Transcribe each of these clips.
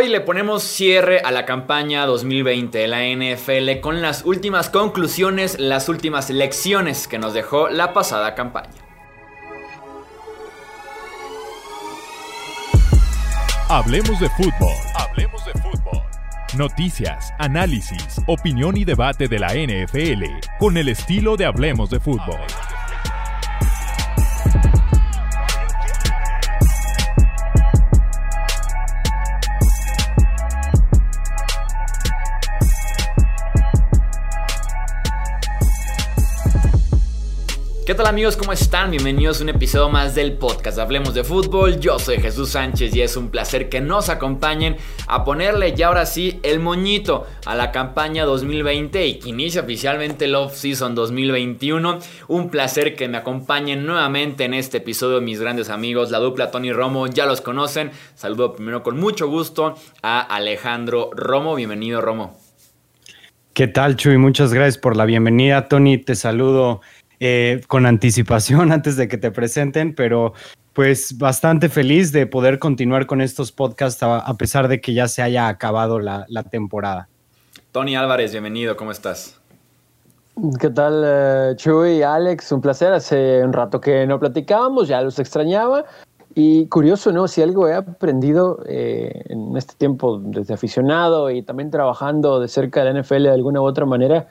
Hoy le ponemos cierre a la campaña 2020 de la NFL con las últimas conclusiones, las últimas lecciones que nos dejó la pasada campaña. Hablemos de fútbol. Hablemos de fútbol. Noticias, análisis, opinión y debate de la NFL con el estilo de Hablemos de fútbol. ¿Qué tal amigos? ¿Cómo están? Bienvenidos a un episodio más del podcast Hablemos de Fútbol. Yo soy Jesús Sánchez y es un placer que nos acompañen a ponerle ya ahora sí el moñito a la campaña 2020 y que inicia oficialmente el off-season 2021. Un placer que me acompañen nuevamente en este episodio mis grandes amigos, la dupla Tony Romo, ya los conocen. Saludo primero con mucho gusto a Alejandro Romo. Bienvenido Romo. ¿Qué tal Chuy? Muchas gracias por la bienvenida Tony. Te saludo eh, con anticipación antes de que te presenten, pero pues bastante feliz de poder continuar con estos podcasts a, pesar de que ya se haya acabado la, temporada. Tony Álvarez, bienvenido, ¿cómo estás? ¿Qué tal, uh, Chuy, Alex? Un placer. Hace un rato que no platicábamos, ya los extrañaba. Y curioso, ¿no? Si algo he aprendido eh, en este tiempo desde aficionado y también trabajando de cerca de la NFL de alguna u otra manera,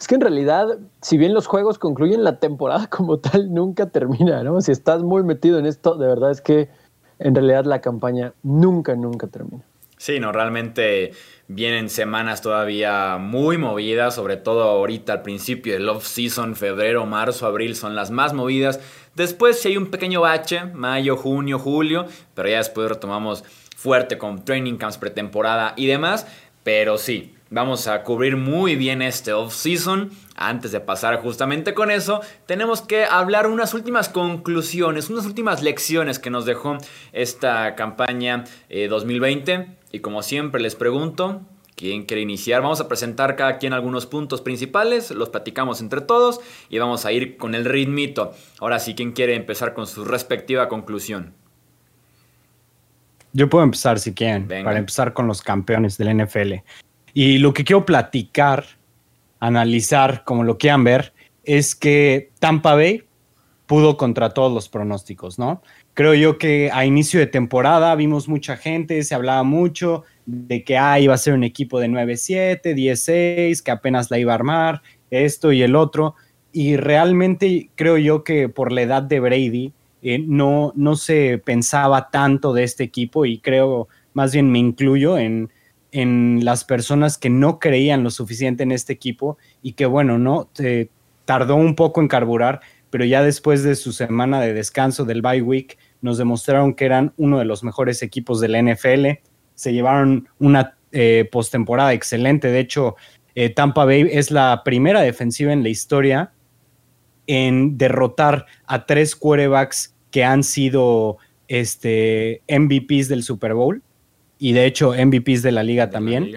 es que en realidad, si bien los juegos concluyen, la temporada como tal nunca termina, ¿no? Si estás muy metido en esto, de verdad es que en realidad la campaña nunca, nunca termina. Sí, no, realmente vienen semanas todavía muy movidas, sobre todo ahorita al principio del off-season, febrero, marzo, abril son las más movidas. Después si hay un pequeño bache, mayo, junio, julio, pero ya después retomamos fuerte con training camps, pretemporada y demás. Pero sí, Vamos a cubrir muy bien este off-season. Antes de pasar justamente con eso, tenemos que hablar unas últimas conclusiones, unas últimas lecciones que nos dejó esta campaña 2020. Eh, y como siempre les pregunto, ¿quién quiere iniciar? Vamos a presentar cada quien algunos puntos principales, los platicamos entre todos y vamos a ir con el ritmito. Ahora sí, ¿quién quiere empezar con su respectiva conclusión? Yo puedo empezar si quieren, para empezar con los campeones del NFL. Y lo que quiero platicar, analizar, como lo quieran ver, es que Tampa Bay pudo contra todos los pronósticos, ¿no? Creo yo que a inicio de temporada vimos mucha gente, se hablaba mucho de que ah, iba a ser un equipo de 9-7, 10-6, que apenas la iba a armar, esto y el otro. Y realmente creo yo que por la edad de Brady eh, no, no se pensaba tanto de este equipo y creo, más bien me incluyo en, en las personas que no creían lo suficiente en este equipo y que bueno, no tardó un poco en carburar, pero ya después de su semana de descanso del bye week nos demostraron que eran uno de los mejores equipos de la NFL, se llevaron una eh, postemporada excelente, de hecho eh, Tampa Bay es la primera defensiva en la historia en derrotar a tres quarterbacks que han sido este, MVPs del Super Bowl y de hecho MVPs de la liga también.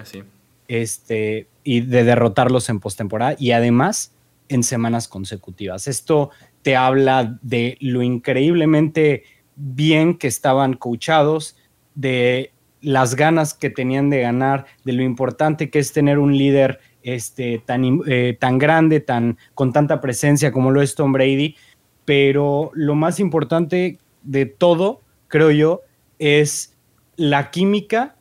Este, y de derrotarlos en postemporada y además en semanas consecutivas. Esto te habla de lo increíblemente bien que estaban coachados, de las ganas que tenían de ganar, de lo importante que es tener un líder este, tan, eh, tan grande, tan, con tanta presencia como lo es Tom Brady. Pero lo más importante de todo, creo yo, es la química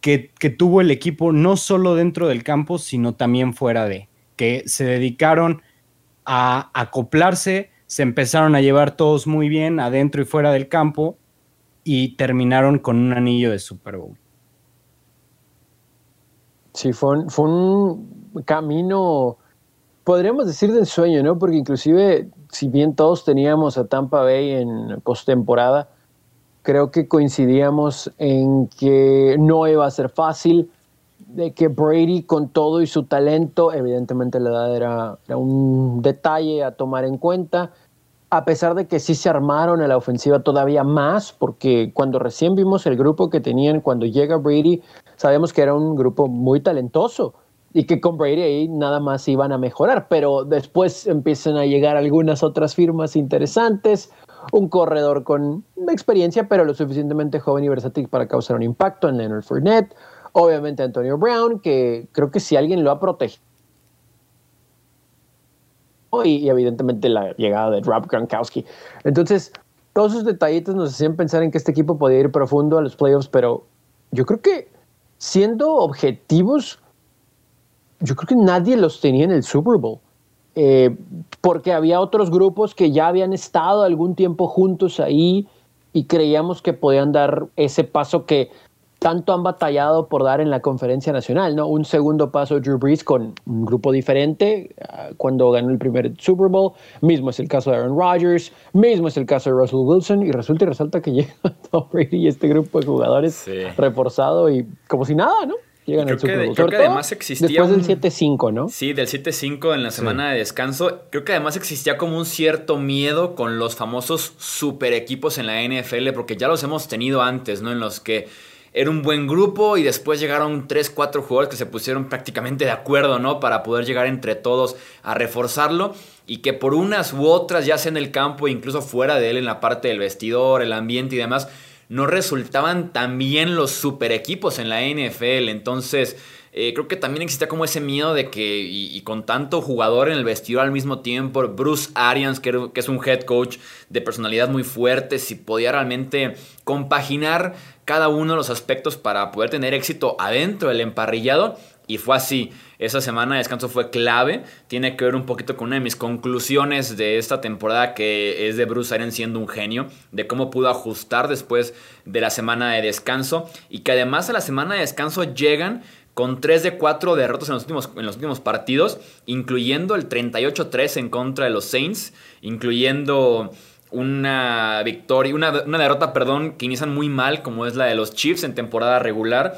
que, tuvo el equipo no solo dentro del campo, sino también fuera de, que se dedicaron a acoplarse, se empezaron a llevar todos muy bien adentro y fuera del campo y terminaron con un anillo de Super Bowl. Sí, fue un, fue un camino, podríamos decir de ensueño, ¿no? Porque inclusive, si bien todos teníamos a Tampa Bay en postemporada, creo que coincidíamos en que no iba a ser fácil, de que Brady con todo y su talento, evidentemente la edad era, un detalle a tomar en cuenta, a pesar de que sí se armaron a la ofensiva todavía más, porque cuando recién vimos el grupo que tenían cuando llega Brady, sabíamos que era un grupo muy talentoso y que con Brady ahí nada más iban a mejorar, pero después empiezan a llegar algunas otras firmas interesantes, un corredor con experiencia, pero lo suficientemente joven y versátil para causar un impacto en Leonard Fournette. Obviamente Antonio Brown, que creo que si alguien lo ha protegido y, evidentemente la llegada de Rob Gronkowski. Entonces, todos esos detallitos nos hacían pensar en que este equipo podía ir profundo a los playoffs, pero yo creo que siendo objetivos, yo creo que nadie los tenía en el Super Bowl. Eh, porque había otros grupos que ya habían estado algún tiempo juntos ahí y creíamos que podían dar ese paso que tanto han batallado por dar en la conferencia nacional, ¿no? Un segundo paso Drew Brees con un grupo diferente ah, cuando ganó el primer Super Bowl, mismo es el caso de Aaron Rodgers, mismo es el caso de Russell Wilson y resulta y resalta que llega Tom Brady y este grupo de jugadores reforzado y como si nada, ¿no? Llegan al Super Bowl. creo que además existía después del 7-5, ¿no? Sí, del 7-5 en la semana de descanso. Creo que además existía como un cierto miedo con los famosos super equipos en la NFL porque ya los hemos tenido antes, ¿no? En los que era un buen grupo y después llegaron 3, 4 jugadores que se pusieron prácticamente de acuerdo, ¿no? Para poder llegar entre todos a reforzarlo y que por unas u otras, ya sea en el campo, incluso fuera de él, en la parte del vestidor, el ambiente y demás, no resultaban tan bien los super equipos en la NFL. Entonces, eh, creo que también existía como ese miedo de que, y, con tanto jugador en el vestidor al mismo tiempo, Bruce Arians, que, que, es un head coach de personalidad muy fuerte, si podía realmente compaginar cada uno de los aspectos para poder tener éxito adentro del emparrillado. Y fue así. Esa semana de descanso fue clave. Tiene que ver un poquito con una de mis conclusiones de esta temporada, que es de Bruce Arians siendo un genio, de cómo pudo ajustar después de la semana de descanso. Y que además a la semana de descanso llegan con 3 de 4 derrotas en los últimos, en los últimos partidos, incluyendo el 38-3 en contra de los Saints, incluyendo una victoria, una, derrota, perdón, que inician muy mal, como es la de los Chiefs en temporada regular.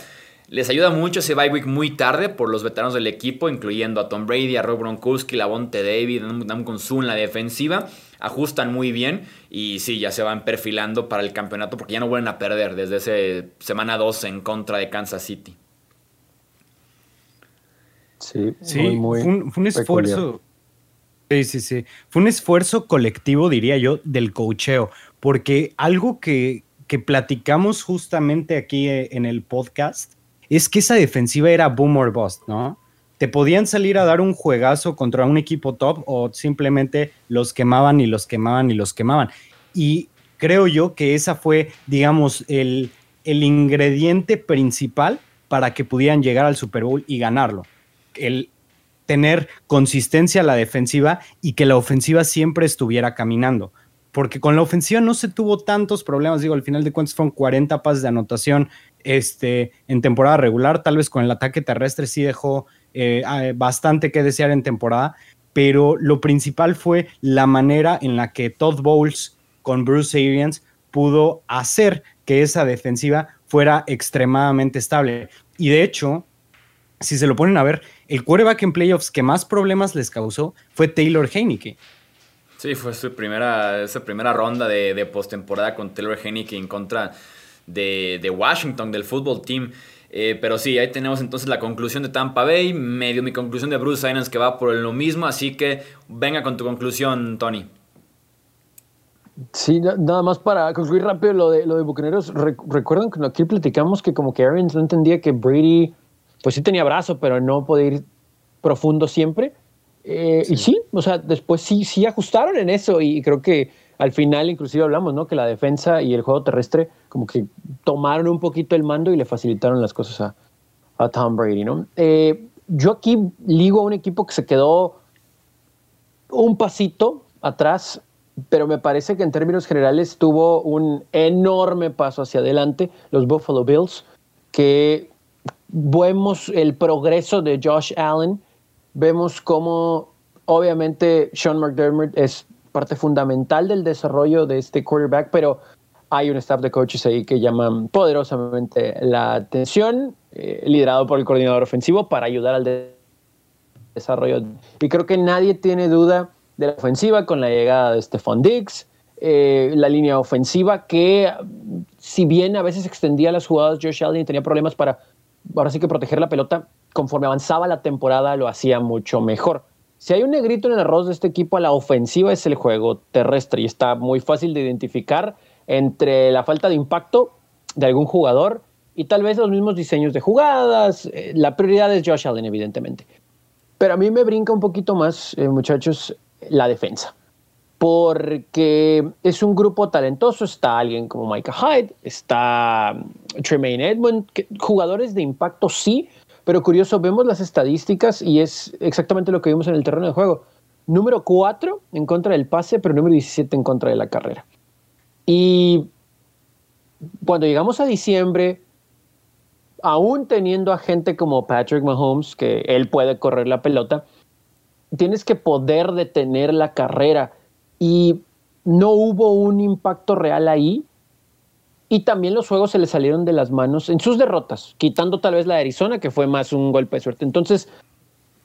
Les ayuda mucho ese bye week muy tarde por los veteranos del equipo, incluyendo a Tom Brady, a Rob Gronkowski, Lavonte David, Nam Consul en la defensiva. Ajustan muy bien y sí, ya se van perfilando para el campeonato porque ya no vuelven a perder desde ese semana 2 en contra de Kansas City. Sí, muy, fue un esfuerzo Sí, sí, sí. Fue un esfuerzo colectivo, diría yo, del cocheo, porque algo que, que platicamos justamente aquí eh, en el podcast es que esa defensiva era boom or bust, ¿no? Te podían salir a dar un juegazo contra un equipo top o simplemente los quemaban y los quemaban y los quemaban. Y creo yo que esa fue, digamos, el, el ingrediente principal para que pudieran llegar al Super Bowl y ganarlo. El, tener consistencia a la defensiva y que la ofensiva siempre estuviera caminando. Porque con la ofensiva no se tuvo tantos problemas, digo, al final de cuentas fueron 40 pases de anotación este, en temporada regular, tal vez con el ataque terrestre sí dejó eh, bastante que desear en temporada, pero lo principal fue la manera en la que Todd Bowles con Bruce Arians pudo hacer que esa defensiva fuera extremadamente estable. Y de hecho, si se lo ponen a ver, el quarterback en playoffs que más problemas les causó fue Taylor Heineke. Sí, fue su primera, esa primera ronda de, de postemporada con Taylor Heineke en contra de, Washington, del fútbol team. Eh, pero sí, ahí tenemos entonces la conclusión de Tampa Bay, medio mi conclusión de Bruce Arians que va por lo mismo, así que venga con tu conclusión, Tony. Sí, nada más para concluir rápido lo de, lo de Bucaneros. recuerdan que aquí platicamos que como que Arians no entendía que Brady pues sí tenía brazo, pero no podía ir profundo siempre. Eh, y sí, o sea, después sí, sí ajustaron en eso y creo que al final inclusive hablamos, ¿no? Que la defensa y el juego terrestre como que tomaron un poquito el mando y le facilitaron las cosas a, Tom Brady, ¿no? Eh, yo aquí ligo a un equipo que se quedó un pasito atrás, pero me parece que en términos generales tuvo un enorme paso hacia adelante, los Buffalo Bills, que vemos el progreso de Josh Allen, vemos cómo obviamente Sean McDermott es parte fundamental del desarrollo de este quarterback, pero hay un staff de coaches ahí que llaman poderosamente la atención, eh, liderado por el coordinador ofensivo para ayudar al desarrollo. Y creo que nadie tiene duda de la ofensiva con la llegada de Stephon Diggs, eh, la línea ofensiva que si bien a veces extendía las jugadas, Josh Allen tenía problemas para ahora sí que proteger la pelota, conforme avanzaba la temporada lo hacía mucho mejor. Si hay un negrito en el arroz de este equipo a la ofensiva es el juego terrestre y está muy fácil de identificar entre la falta de impacto de algún jugador y tal vez los mismos diseños de jugadas. Eh, la prioridad es Josh Allen, evidentemente. Pero a mí me brinca un poquito más, eh, muchachos, la defensa. Porque es un grupo talentoso. Está alguien como Micah Hyde, está mm, Tremaine Edmond, jugadores de impacto sí, pero curioso, vemos las estadísticas y es exactamente lo que vimos en el terreno de juego. Número 4 en contra del pase, pero número 17 en contra de la carrera. Y cuando llegamos a diciembre, aún teniendo a gente como Patrick Mahomes, que él puede correr la pelota, tienes que poder detener la carrera. Y no hubo un impacto real ahí. Y también los juegos se le salieron de las manos en sus derrotas, quitando tal vez la de Arizona, que fue más un golpe de suerte. Entonces,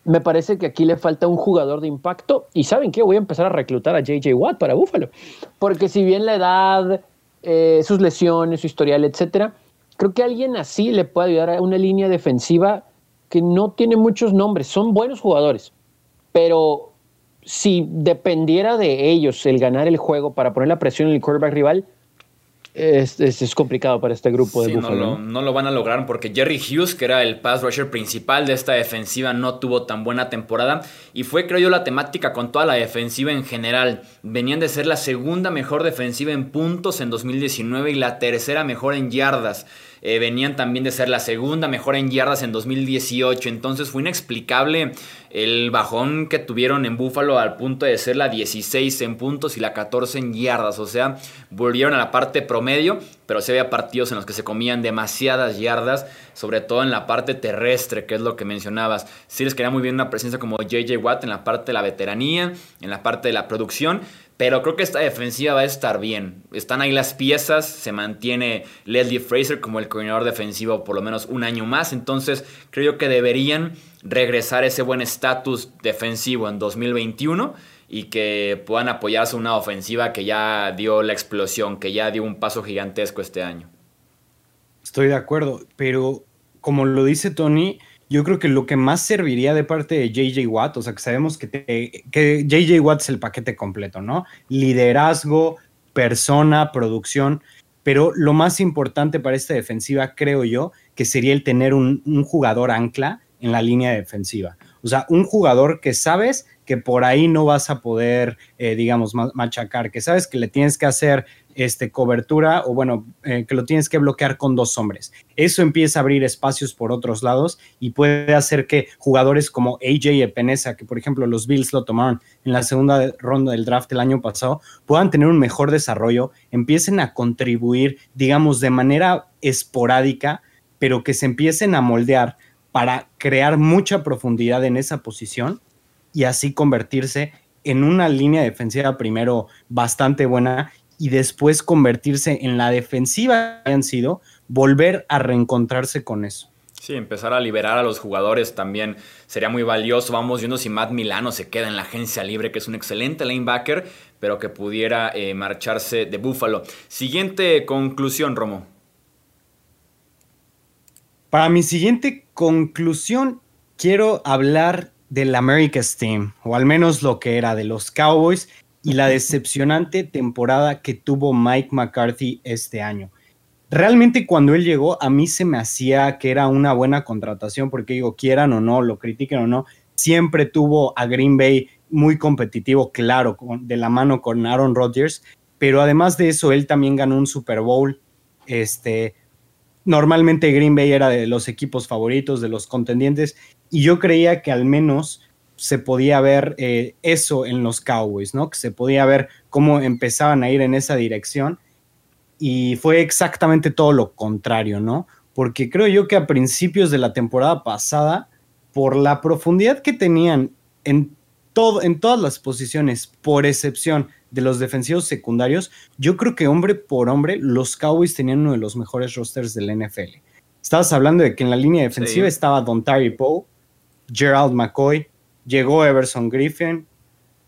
me parece que aquí le falta un jugador de impacto. Y saben qué, voy a empezar a reclutar a JJ Watt para Buffalo. Porque si bien la edad, eh, sus lesiones, su historial, etcétera, creo que alguien así le puede ayudar a una línea defensiva que no tiene muchos nombres. Son buenos jugadores, pero si dependiera de ellos el ganar el juego para poner la presión en el quarterback rival, es, es, complicado para este grupo de Buffalo. No lo, van a lograr porque Jerry Hughes, que era el pass rusher principal de esta defensiva, no tuvo tan buena temporada. Y fue, creo yo, la temática con toda la defensiva en general. Venían de ser la segunda mejor defensiva en puntos en 2019 y la tercera mejor en yardas. Eh, venían también de ser la segunda mejor en yardas en 2018. Entonces fue inexplicable el bajón que tuvieron en Buffalo al punto de ser la 16 en puntos y la 14 en yardas. O sea, volvieron a la parte promedio, pero se había partidos en los que se comían demasiadas yardas, sobre todo en la parte terrestre, que es lo que mencionabas. Sí les quería muy bien una presencia como JJ Watt en la parte de la veteranía, en la parte de la producción. Pero creo que esta defensiva va a estar bien. Están ahí las piezas. Se mantiene Leslie Fraser como el coordinador defensivo por lo menos un año más. Entonces creo que deberían regresar ese buen estatus defensivo en 2021 y que puedan apoyarse una ofensiva que ya dio la explosión, que ya dio un paso gigantesco este año. Estoy de acuerdo, pero como lo dice Tony, yo creo que lo que más serviría de parte de JJ Watt, o sea, que sabemos que, que JJ Watt es el paquete completo, ¿no? Liderazgo, persona, producción, pero lo más importante para esta defensiva, creo yo, que sería el tener un, jugador ancla en la línea defensiva. O sea, un jugador que sabes que por ahí no vas a poder, eh, digamos, machacar, que sabes que le tienes que hacer este, cobertura o bueno, eh, que lo tienes que bloquear con dos hombres. Eso empieza a abrir espacios por otros lados y puede hacer que jugadores como AJ Epenesa, que por ejemplo los Bills lo tomaron en la segunda ronda del draft el año pasado, puedan tener un mejor desarrollo, empiecen a contribuir, digamos, de manera esporádica, pero que se empiecen a moldear para crear mucha profundidad en esa posición y así convertirse en una línea defensiva primero bastante buena y después convertirse en la defensiva que han sido, volver a reencontrarse con eso. Sí, empezar a liberar a los jugadores también sería muy valioso. Vamos viendo si Matt Milano se queda en la agencia libre, que es un excelente linebacker, pero que pudiera eh, marcharse de Búfalo. Siguiente conclusión, Romo. Para mi siguiente conclusión, quiero hablar del America's Team, o al menos lo que era de los Cowboys, y la decepcionante temporada que tuvo Mike McCarthy este año. Realmente cuando él llegó a mí se me hacía que era una buena contratación porque digo, quieran o no, lo critiquen o no, siempre tuvo a Green Bay muy competitivo, claro, de la mano con Aaron Rodgers, pero además de eso él también ganó un Super Bowl. Este, normalmente Green Bay era de los equipos favoritos, de los contendientes, y yo creía que al menos se podía ver eh, eso en los Cowboys, ¿no? Que se podía ver cómo empezaban a ir en esa dirección y fue exactamente todo lo contrario, ¿no? Porque creo yo que a principios de la temporada pasada, por la profundidad que tenían en, todo, en todas las posiciones, por excepción de los defensivos secundarios, yo creo que hombre por hombre, los Cowboys tenían uno de los mejores rosters del NFL. Estabas hablando de que en la línea defensiva estaba Don Tyree Poe, Gerald McCoy, llegó Everson Griffin,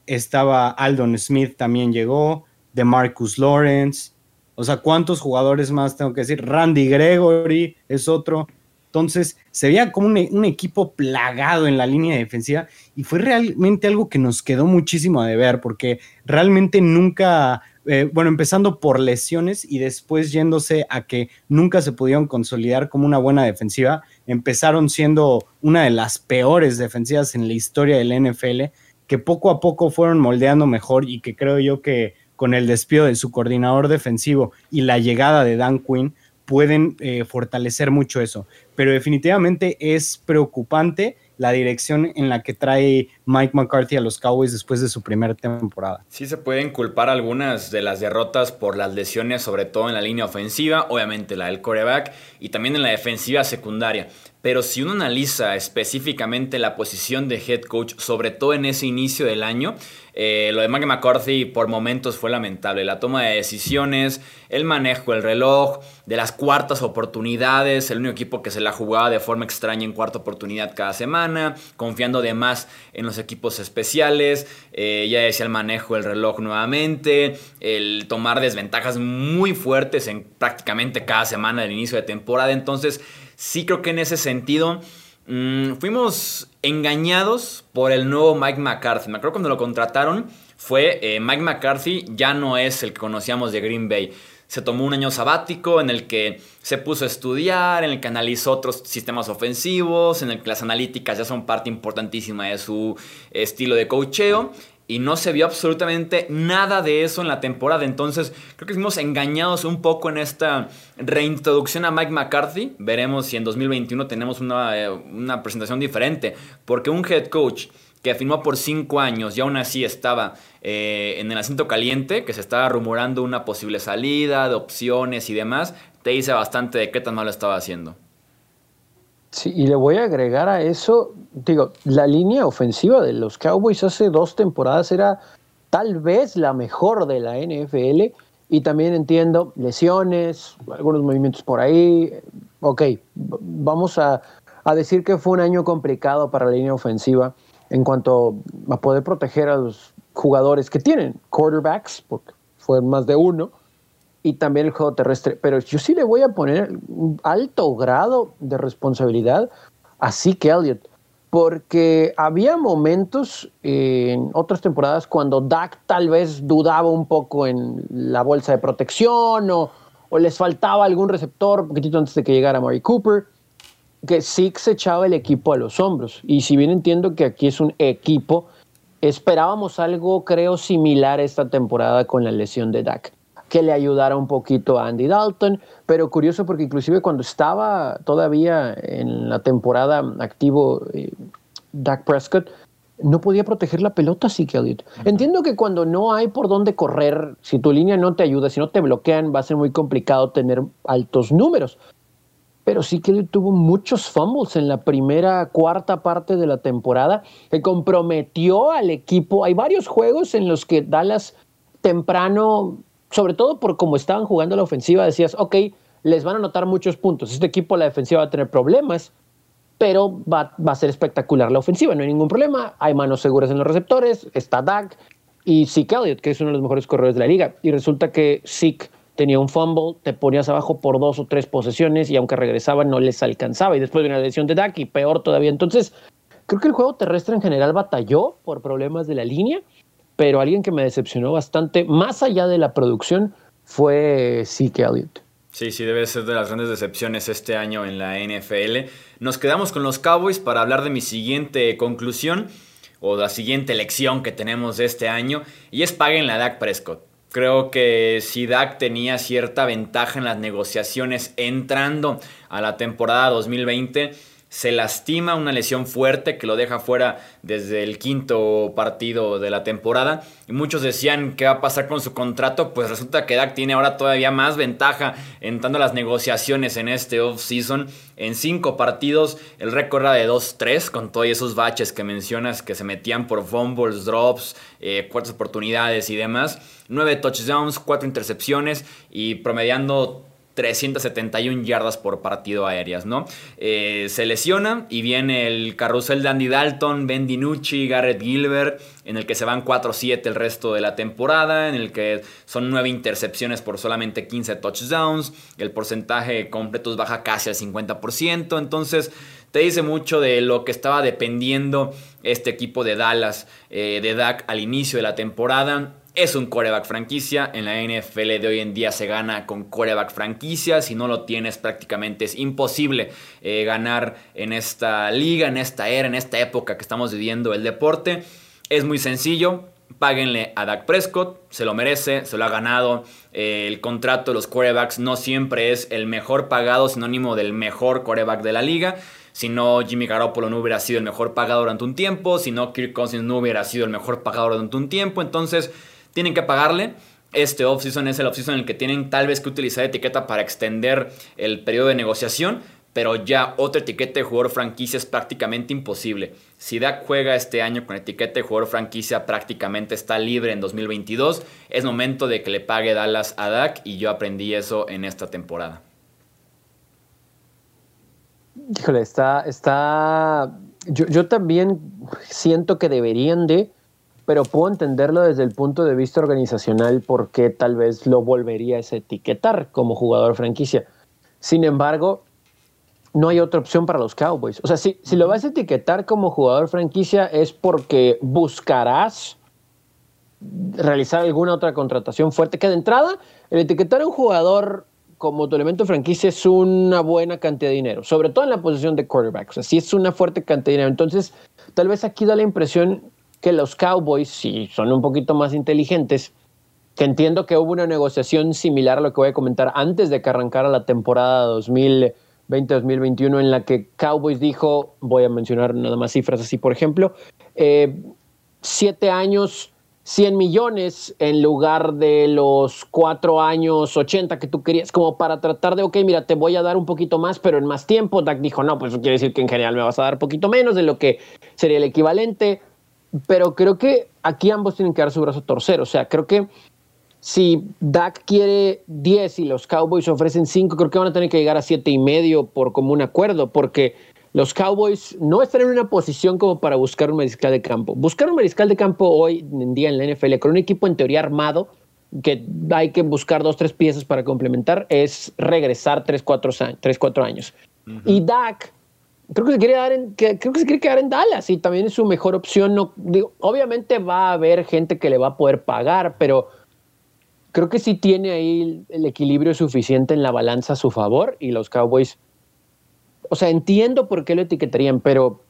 estaba Aldon Smith también llegó, de Marcus Lawrence, o sea, ¿cuántos jugadores más tengo que decir? Randy Gregory es otro. Entonces se veía como un, equipo plagado en la línea defensiva y fue realmente algo que nos quedó muchísimo de ver porque realmente nunca, eh, bueno, empezando por lesiones y después yéndose a que nunca se pudieron consolidar como una buena defensiva, empezaron siendo una de las peores defensivas en la historia del NFL, que poco a poco fueron moldeando mejor y que creo yo que con el despido de su coordinador defensivo y la llegada de Dan Quinn, pueden eh, fortalecer mucho eso. Pero definitivamente es preocupante la dirección en la que trae Mike McCarthy a los Cowboys después de su primera temporada. Sí se pueden culpar algunas de las derrotas por las lesiones, sobre todo en la línea ofensiva, obviamente la del coreback, y también en la defensiva secundaria. Pero si uno analiza específicamente la posición de head coach, sobre todo en ese inicio del año, eh, lo de Mike McCarthy por momentos fue lamentable. La toma de decisiones, el manejo del reloj, de las cuartas oportunidades, el único equipo que se la jugaba de forma extraña en cuarta oportunidad cada semana, confiando de más en los equipos especiales, eh, ya decía el manejo del reloj nuevamente, el tomar desventajas muy fuertes en prácticamente cada semana del inicio de temporada. Entonces, sí creo que en ese sentido mm, fuimos engañados por el nuevo Mike McCarthy. Me acuerdo cuando lo contrataron fue eh, Mike McCarthy ya no es el que conocíamos de Green Bay. Se tomó un año sabático en el que se puso a estudiar, en el que analizó otros sistemas ofensivos, en el que las analíticas ya son parte importantísima de su estilo de coacheo y no se vio absolutamente nada de eso en la temporada. Entonces, creo que fuimos engañados un poco en esta reintroducción a Mike McCarthy. Veremos si en 2021 tenemos una, eh, una presentación diferente. Porque un head coach que firmó por cinco años y aún así estaba eh, en el asiento caliente, que se estaba rumorando una posible salida, de opciones y demás, te dice bastante de qué tan mal lo estaba haciendo. Sí, y le voy a agregar a eso, digo, la línea ofensiva de los Cowboys hace dos temporadas era tal vez la mejor de la NFL. Y también entiendo lesiones, algunos movimientos por ahí. Ok, vamos a, a decir que fue un año complicado para la línea ofensiva en cuanto a poder proteger a los jugadores que tienen quarterbacks, porque fue más de uno, y también el juego terrestre. Pero yo sí le voy a poner un alto grado de responsabilidad a Zeke Elliott, porque había momentos en otras temporadas cuando Dak tal vez dudaba un poco en la bolsa de protección o, o les faltaba algún receptor un poquitito antes de que llegara Mari Cooper, que Zeke se echaba el equipo a los hombros. Y si bien entiendo que aquí es un equipo, esperábamos algo, creo, similar esta temporada con la lesión de Dak que le ayudara un poquito a Andy Dalton, pero curioso porque inclusive cuando estaba todavía en la temporada activo eh, Dak Prescott, no podía proteger la pelota así que. Entiendo que cuando no hay por dónde correr, si tu línea no te ayuda, si no te bloquean, va a ser muy complicado tener altos números. Pero sí que tuvo muchos fumbles en la primera cuarta parte de la temporada que comprometió al equipo. Hay varios juegos en los que Dallas temprano sobre todo por cómo estaban jugando la ofensiva, decías, ok, les van a anotar muchos puntos. Este equipo, la defensiva va a tener problemas, pero va, a ser espectacular la ofensiva, no hay ningún problema. Hay manos seguras en los receptores, está Dak y Zeke Elliott, que es uno de los mejores corredores de la liga. Y resulta que Zeke tenía un fumble, te ponías abajo por dos o tres posesiones y aunque regresaba no les alcanzaba. Y después de una lesión de Dak y peor todavía. Entonces, creo que el juego terrestre en general batalló por problemas de la línea pero alguien que me decepcionó bastante, más allá de la producción, fue Zeke Elliott. Sí, sí, debe ser de las grandes decepciones este año en la NFL. Nos quedamos con los Cowboys para hablar de mi siguiente conclusión o la siguiente lección que tenemos de este año y es paguen la Dak Prescott. Creo que si Dak tenía cierta ventaja en las negociaciones entrando a la temporada 2020, se lastima, una lesión fuerte que lo deja fuera desde el quinto partido de la temporada. Y muchos decían qué va a pasar con su contrato, pues resulta que Dak tiene ahora todavía más ventaja entrando a las negociaciones en este off-season. En cinco partidos el récord era de 2-3 con todos esos baches que mencionas que se metían por fumbles, drops, eh, cuartas oportunidades y demás. Nueve touchdowns, cuatro intercepciones y promediando 371 yardas por partido aéreas, ¿no? Eh, se lesiona y viene el carrusel de Andy Dalton, Ben DiNucci, Garrett Gilbert, en el que se van 4-7 el resto de la temporada, en el que son 9 intercepciones por solamente 15 touchdowns, el porcentaje completos baja casi al 50%, entonces te dice mucho de lo que estaba dependiendo este equipo de Dallas, eh, de Dak al inicio de la temporada es un coreback franquicia. En la NFL de hoy en día se gana con coreback franquicia. Si no lo tienes, prácticamente es imposible eh, ganar en esta liga, en esta era, en esta época que estamos viviendo el deporte. Es muy sencillo. Páguenle a Dak Prescott, se lo merece, se lo ha ganado. Eh, el contrato de los corebacks no siempre es el mejor pagado, sinónimo del mejor coreback de la liga. Si no, Jimmy Garoppolo no hubiera sido el mejor pagado durante un tiempo. Si no, Kirk Cousins no hubiera sido el mejor pagado durante un tiempo. Entonces, tienen que pagarle. Este offseason es el offseason en el que tienen tal vez que utilizar etiqueta para extender el periodo de negociación, pero ya otra etiqueta de jugador franquicia es prácticamente imposible. Si Dak juega este año con etiqueta de jugador franquicia, prácticamente está libre en 2022. Es momento de que le pague Dallas a Dak y yo aprendí eso en esta temporada. Híjole, está, está. Yo, yo también siento que deberían de pero puedo entenderlo desde el punto de vista organizacional porque tal vez lo volvería a etiquetar como jugador franquicia. Sin embargo, no hay otra opción para los Cowboys. O sea, si, si lo vas a etiquetar como jugador franquicia es porque buscarás realizar alguna otra contratación fuerte, que de entrada, el etiquetar a un jugador como tu elemento franquicia es una buena cantidad de dinero, sobre todo en la posición de quarterback. O sea, sí es una fuerte cantidad de dinero. Entonces, tal vez aquí da la impresión que los Cowboys, si son un poquito más inteligentes, que entiendo que hubo una negociación similar a lo que voy a comentar antes de que arrancara la temporada 2020-2021 en la que Cowboys dijo, voy a mencionar nada más cifras así, por ejemplo, eh, siete años, 100 millones en lugar de los cuatro años, 80 que tú querías, como para tratar de, ok, mira, te voy a dar un poquito más, pero en más tiempo. Dak dijo, no, pues eso quiere decir que en general me vas a dar poquito menos de lo que sería el equivalente pero creo que aquí ambos tienen que dar su brazo a torcer. O sea, creo que si Dak quiere 10 y los Cowboys ofrecen 5, creo que van a tener que llegar a 7 y medio por común acuerdo, porque los Cowboys no están en una posición como para buscar un mariscal de campo. Buscar un mariscal de campo hoy en día en la NFL con un equipo en teoría armado, que hay que buscar dos, tres piezas para complementar, es regresar 3, 4, años. Y Dak creo que se quiere dar en, creo que se quiere quedar en Dallas y también es su mejor opción. No, obviamente va a haber gente que le va a poder pagar, pero creo que sí tiene ahí el equilibrio suficiente en la balanza a su favor y los Cowboys. O sea, entiendo por qué lo etiquetarían, pero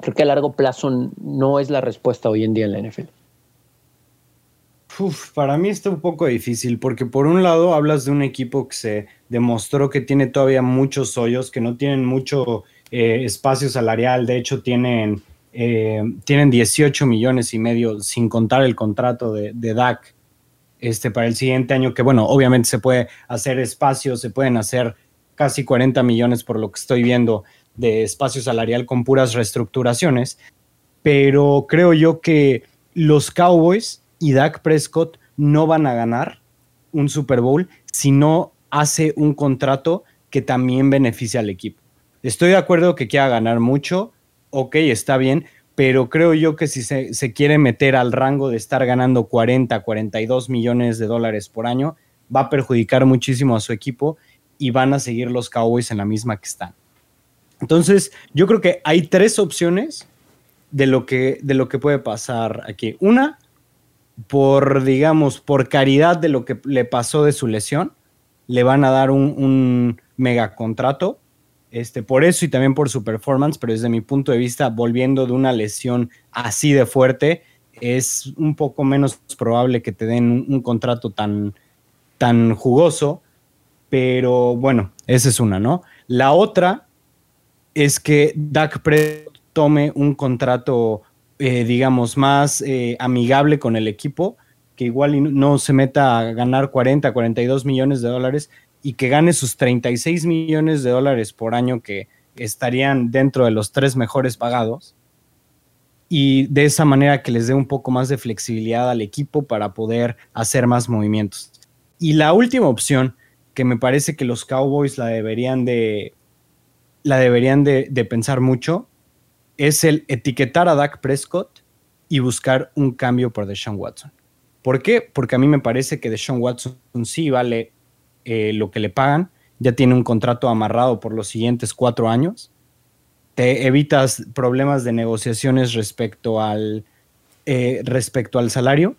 creo que a largo plazo no es la respuesta hoy en día en la NFL. para mí está un poco difícil porque por un lado hablas de un equipo que se demostró que tiene todavía muchos hoyos, que no tienen mucho eh, espacio salarial, de hecho tienen, eh, tienen 18 millones y medio sin contar el contrato de, de DAC este, para el siguiente año, que bueno, obviamente se puede hacer espacio, se pueden hacer casi 40 millones por lo que estoy viendo de espacio salarial con puras reestructuraciones, pero creo yo que los Cowboys y Dak Prescott no van a ganar un Super Bowl si no hace un contrato que también beneficie al equipo. Estoy de acuerdo que quiera ganar mucho, ok, está bien, pero creo yo que si se, quiere meter al rango de estar ganando 40, 42 millones de dólares por año, va a perjudicar muchísimo a su equipo y van a seguir los Cowboys en la misma que están. Entonces, yo creo que hay tres opciones de lo que, de lo que puede pasar aquí. Una, por, digamos, por caridad de lo que le pasó de su lesión, le van a dar un, un mega contrato este, por eso y también por su performance, pero desde mi punto de vista, volviendo de una lesión así de fuerte, es un poco menos probable que te den un, contrato tan, tan jugoso, pero bueno, esa es una, ¿no? La otra es que Dak Prescott tome un contrato, eh, digamos, más eh, amigable con el equipo, que igual no se meta a ganar 40, 42 millones de dólares, y que gane sus 36 millones de dólares por año que estarían dentro de los tres mejores pagados y de esa manera que les dé un poco más de flexibilidad al equipo para poder hacer más movimientos. Y la última opción, que me parece que los Cowboys la deberían de, la deberían de, pensar mucho es el etiquetar a Dak Prescott y buscar un cambio por Deshaun Watson. ¿Por qué? Porque a mí me parece que Deshaun Watson sí vale eh, lo que le pagan, ya tiene un contrato amarrado por los siguientes cuatro años, te evitas problemas de negociaciones respecto al, eh, respecto al salario,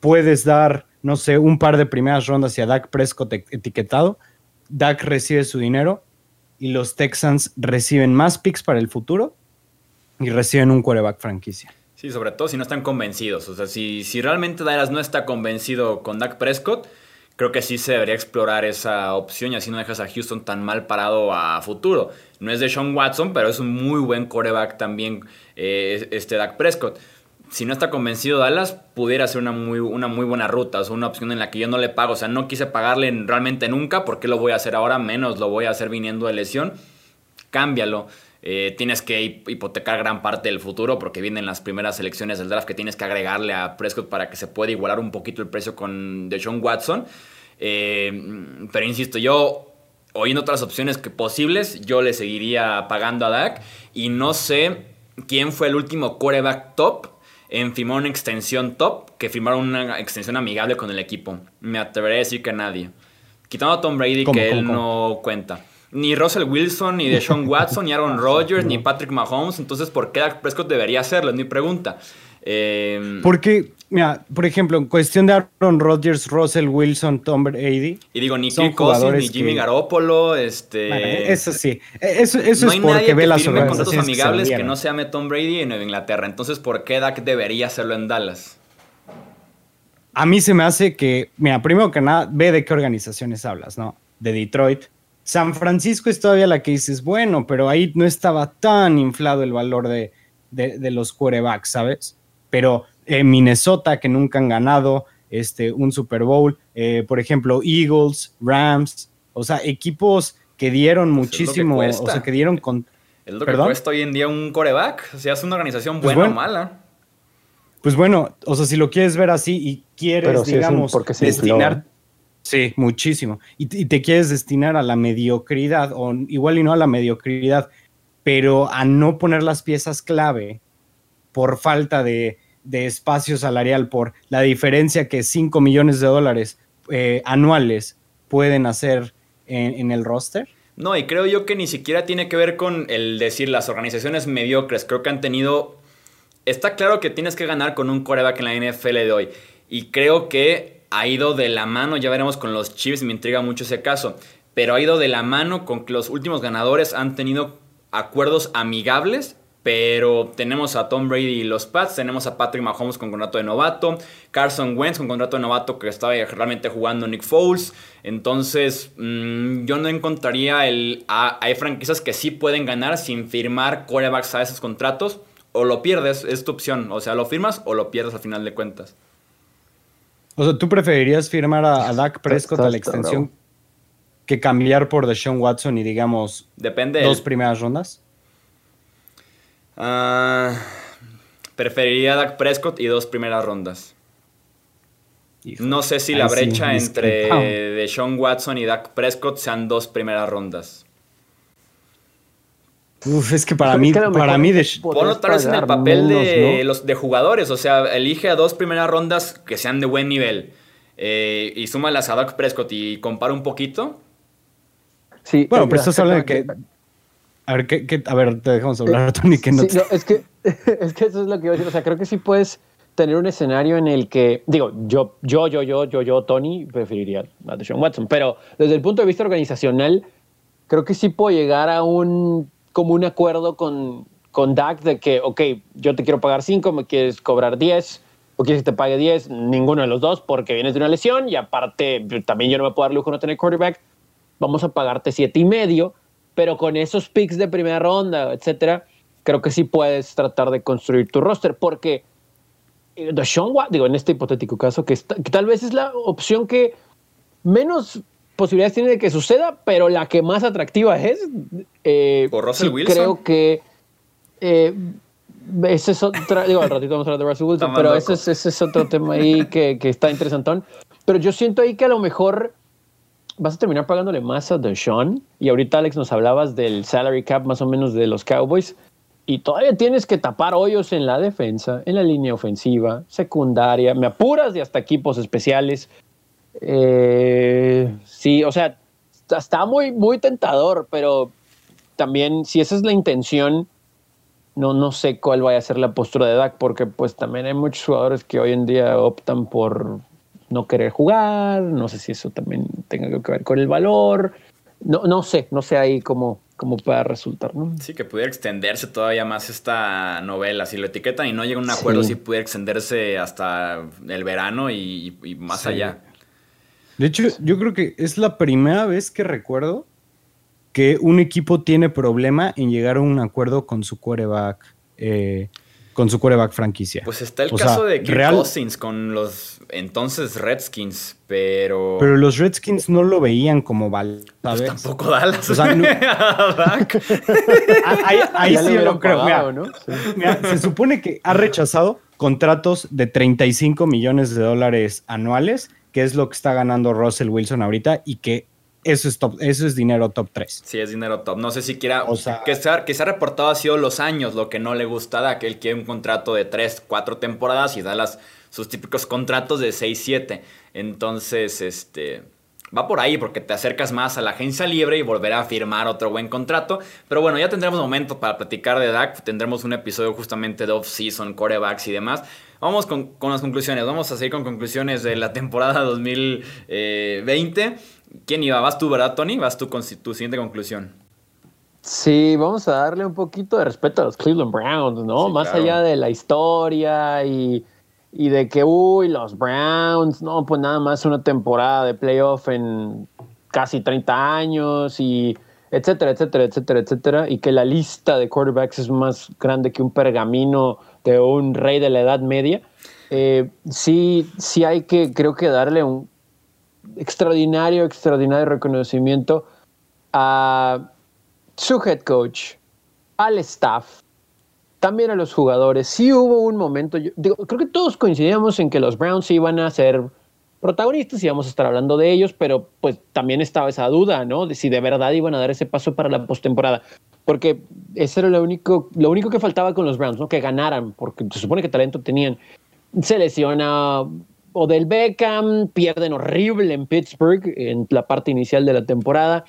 puedes dar, no sé, un par de primeras rondas y a Dak Prescott etiquetado, Dak recibe su dinero y los Texans reciben más picks para el futuro y reciben un quarterback franquicia. Sí, sobre todo si no están convencidos. O sea, si, si realmente Dallas no está convencido con Dak Prescott, creo que sí se debería explorar esa opción y así no dejas a Houston tan mal parado a futuro. No es de Sean Watson, pero es un muy buen quarterback también eh, este Dak Prescott. Si no está convencido Dallas, pudiera ser una muy, una muy buena ruta, o una opción en la que yo no le pago. O sea, no quise pagarle realmente nunca, ¿por qué lo voy a hacer ahora? Menos lo voy a hacer viniendo de lesión. Cámbialo. Eh, tienes que hipotecar gran parte del futuro porque vienen las primeras elecciones del draft que tienes que agregarle a Prescott para que se pueda igualar un poquito el precio con Deshaun Watson. Eh, pero insisto, yo oyendo otras opciones que posibles, yo le seguiría pagando a Dak y no sé quién fue el último quarterback top en firmar una extensión top que firmaron una extensión amigable con el equipo. Me atreveré a decir que nadie. Quitando a Tom Brady, que él no cuenta ni Russell Wilson, ni Deshaun Watson, ni Aaron Rodgers, ni Patrick Mahomes. Entonces, ¿por qué Dak Prescott debería hacerlo? Es mi pregunta. Eh, Porque, mira, por ejemplo, en cuestión de Aaron Rodgers, Russell Wilson, Tom Brady. Y digo, ni Kirk Cousins, ni Jimmy Garoppolo. Este, eso sí. Eso, eso no es hay porque nadie ve que las firme contratos amigables que, no se llame Tom Brady en Nueva Inglaterra. Entonces, ¿por qué Dak debería hacerlo en Dallas? A mí se me hace que, mira, primero que nada, ve de qué organizaciones hablas, ¿no? De Detroit, San Francisco es todavía la que dices, bueno, pero ahí no estaba tan inflado el valor de, los quarterbacks, ¿sabes? Pero eh, Minnesota, que nunca han ganado este, un Super Bowl, eh, por ejemplo, Eagles, Rams, o sea, equipos que dieron pues muchísimo, o sea, que dieron con... Es lo que cuesta hoy en día un coreback, o sea, es una organización pues buena o mala. Pues bueno, o sea, si lo quieres ver así y quieres, digamos, destinar Sí, muchísimo. Y, te quieres destinar a la mediocridad, o igual y no a la mediocridad, pero a no poner las piezas clave por falta de, espacio salarial, por la diferencia que 5 millones de dólares eh, anuales pueden hacer en, el roster. No, y creo yo que ni siquiera tiene que ver con el decir las organizaciones mediocres. Creo que han tenido. Está claro que tienes que ganar con un coreback en la NFL de hoy. Y creo que ha ido de la mano, ya veremos con los Chiefs, me intriga mucho ese caso, pero ha ido de la mano con que los últimos ganadores han tenido acuerdos amigables, pero tenemos a Tom Brady y los Pats, tenemos a Patrick Mahomes con contrato de novato, Carson Wentz con contrato de novato que estaba realmente jugando Nick Foles, entonces mm, yo no encontraría el... hay franquicias que sí pueden ganar sin firmar corebacks a esos contratos, o lo pierdes, es tu opción, o sea, lo firmas o lo pierdes al final de cuentas. O sea, ¿tú preferirías firmar a, Dak Prescott a la extensión que cambiar por Deshaun Watson y digamos Depende dos primeras rondas? Uh, preferiría a Dak Prescott y dos primeras rondas. no sé si la brecha entre Deshaun Watson y Dak Prescott sean dos primeras rondas. Uf, es que para mí, para mí de Ponlo tal vez en el papel de los de jugadores, o sea, elige a dos primeras rondas que sean de buen nivel eh, y súmalas a Doc Prescott y compara un poquito. Sí. Bueno, pero estás hablando de que a ver, ¿qué, a ver, te dejamos hablar, Tony, que no, no, es que es que eso es lo que iba a decir, o sea, creo que sí puedes tener un escenario en el que, digo, yo, yo, yo, yo, yo, yo, Tony, preferiría a Deshaun Watson, pero desde el punto de vista organizacional, creo que sí puedo llegar a un como un acuerdo con, con Dak de que, ok, yo te quiero pagar 5, me quieres cobrar 10, o quieres que te pague 10, ninguno de los dos porque vienes de una lesión y aparte también yo no me puedo dar lujo no tener quarterback, vamos a pagarte siete y medio, pero con esos picks de primera ronda, etcétera, creo que sí puedes tratar de construir tu roster porque eh, Sean Watt, digo, en este hipotético caso, que tal vez es la opción que menos posibilidades tiene de que suceda, pero la que más atractiva es. Eh, Por Russell Wilson. Creo que. Eh, ese es otro, digo, al ratito vamos a hablar de Russell Wilson, pero ese es, ese es, otro tema ahí que, que está interesantón. Pero yo siento ahí que a lo mejor vas a terminar pagándole más a Deshaun. Y ahorita, Alex, nos hablabas del salary cap más o menos de los Cowboys. Y todavía tienes que tapar hoyos en la defensa, en la línea ofensiva, secundaria. Me apuras y hasta equipos especiales. Eh, sí, o sea, está muy, muy tentador, pero también, si esa es la intención, no, no sé cuál vaya a ser la postura de Dak, porque pues también hay muchos jugadores que hoy en día optan por no querer jugar, no sé si eso también tenga que ver con el valor, no, no sé, no sé ahí cómo, cómo pueda resultar, ¿no? Sí, que pudiera extenderse todavía más esta novela, si lo etiquetan y no llega a un acuerdo, sí, pudiera extenderse hasta el verano y, más allá. De hecho, yo creo que es la primera vez que recuerdo que un equipo tiene problema en llegar a un acuerdo con su quarterback. Eh, con su quarterback franquicia. Pues está el caso de Kirk Cousins con los entonces Redskins, pero... Pero los Redskins no lo veían como Val, pues tampoco Dallas. ahí, sí lo creo. ¿no? se supone que ha rechazado contratos de 35 millones de dólares anuales, que es lo que está ganando Russell Wilson ahorita y que eso es, top, eso es dinero top 3. Sí, es dinero top. No sé si quiera. O sea, que, se ha, que se ha reportado ha sido los años lo que no le gusta a que él quiere un contrato de 3, 4 temporadas y da las, sus típicos contratos de 6, 7. Entonces, este. Va por ahí porque te acercas más a la agencia libre y volverá a firmar otro buen contrato. Pero bueno, ya tendremos momento para platicar de Dak. Tendremos un episodio justamente de off-season, corebacks y demás. Vamos con, con, las conclusiones. Vamos a seguir con conclusiones de la temporada 2020. ¿Quién iba? ¿Vas tú, verdad, Tony? ¿Vas tú con tu siguiente conclusión? Sí, vamos a darle un poquito de respeto a los Cleveland Browns, ¿no? Más allá de la historia y, y, de que, uy, los Browns, no, pues nada más una temporada de playoff en casi 30 años y etcétera, etcétera, etcétera, etcétera, y que la lista de quarterbacks es más grande que un pergamino de un rey de la Edad Media. Eh, sí, sí hay que, creo que darle un, extraordinario, extraordinario reconocimiento a su head coach, al staff, también a los jugadores. Sí hubo un momento, yo, creo que todos coincidíamos en que los Browns iban a ser protagonistas y íbamos a estar hablando de ellos, pero pues también estaba esa duda, ¿no? De si de verdad iban a dar ese paso para la postemporada. Porque eso era lo único, lo único que faltaba con los Browns, ¿no? Que ganaran, porque se supone que talento tenían. Se lesiona del Beckham, pierden horrible en Pittsburgh en la parte inicial de la temporada.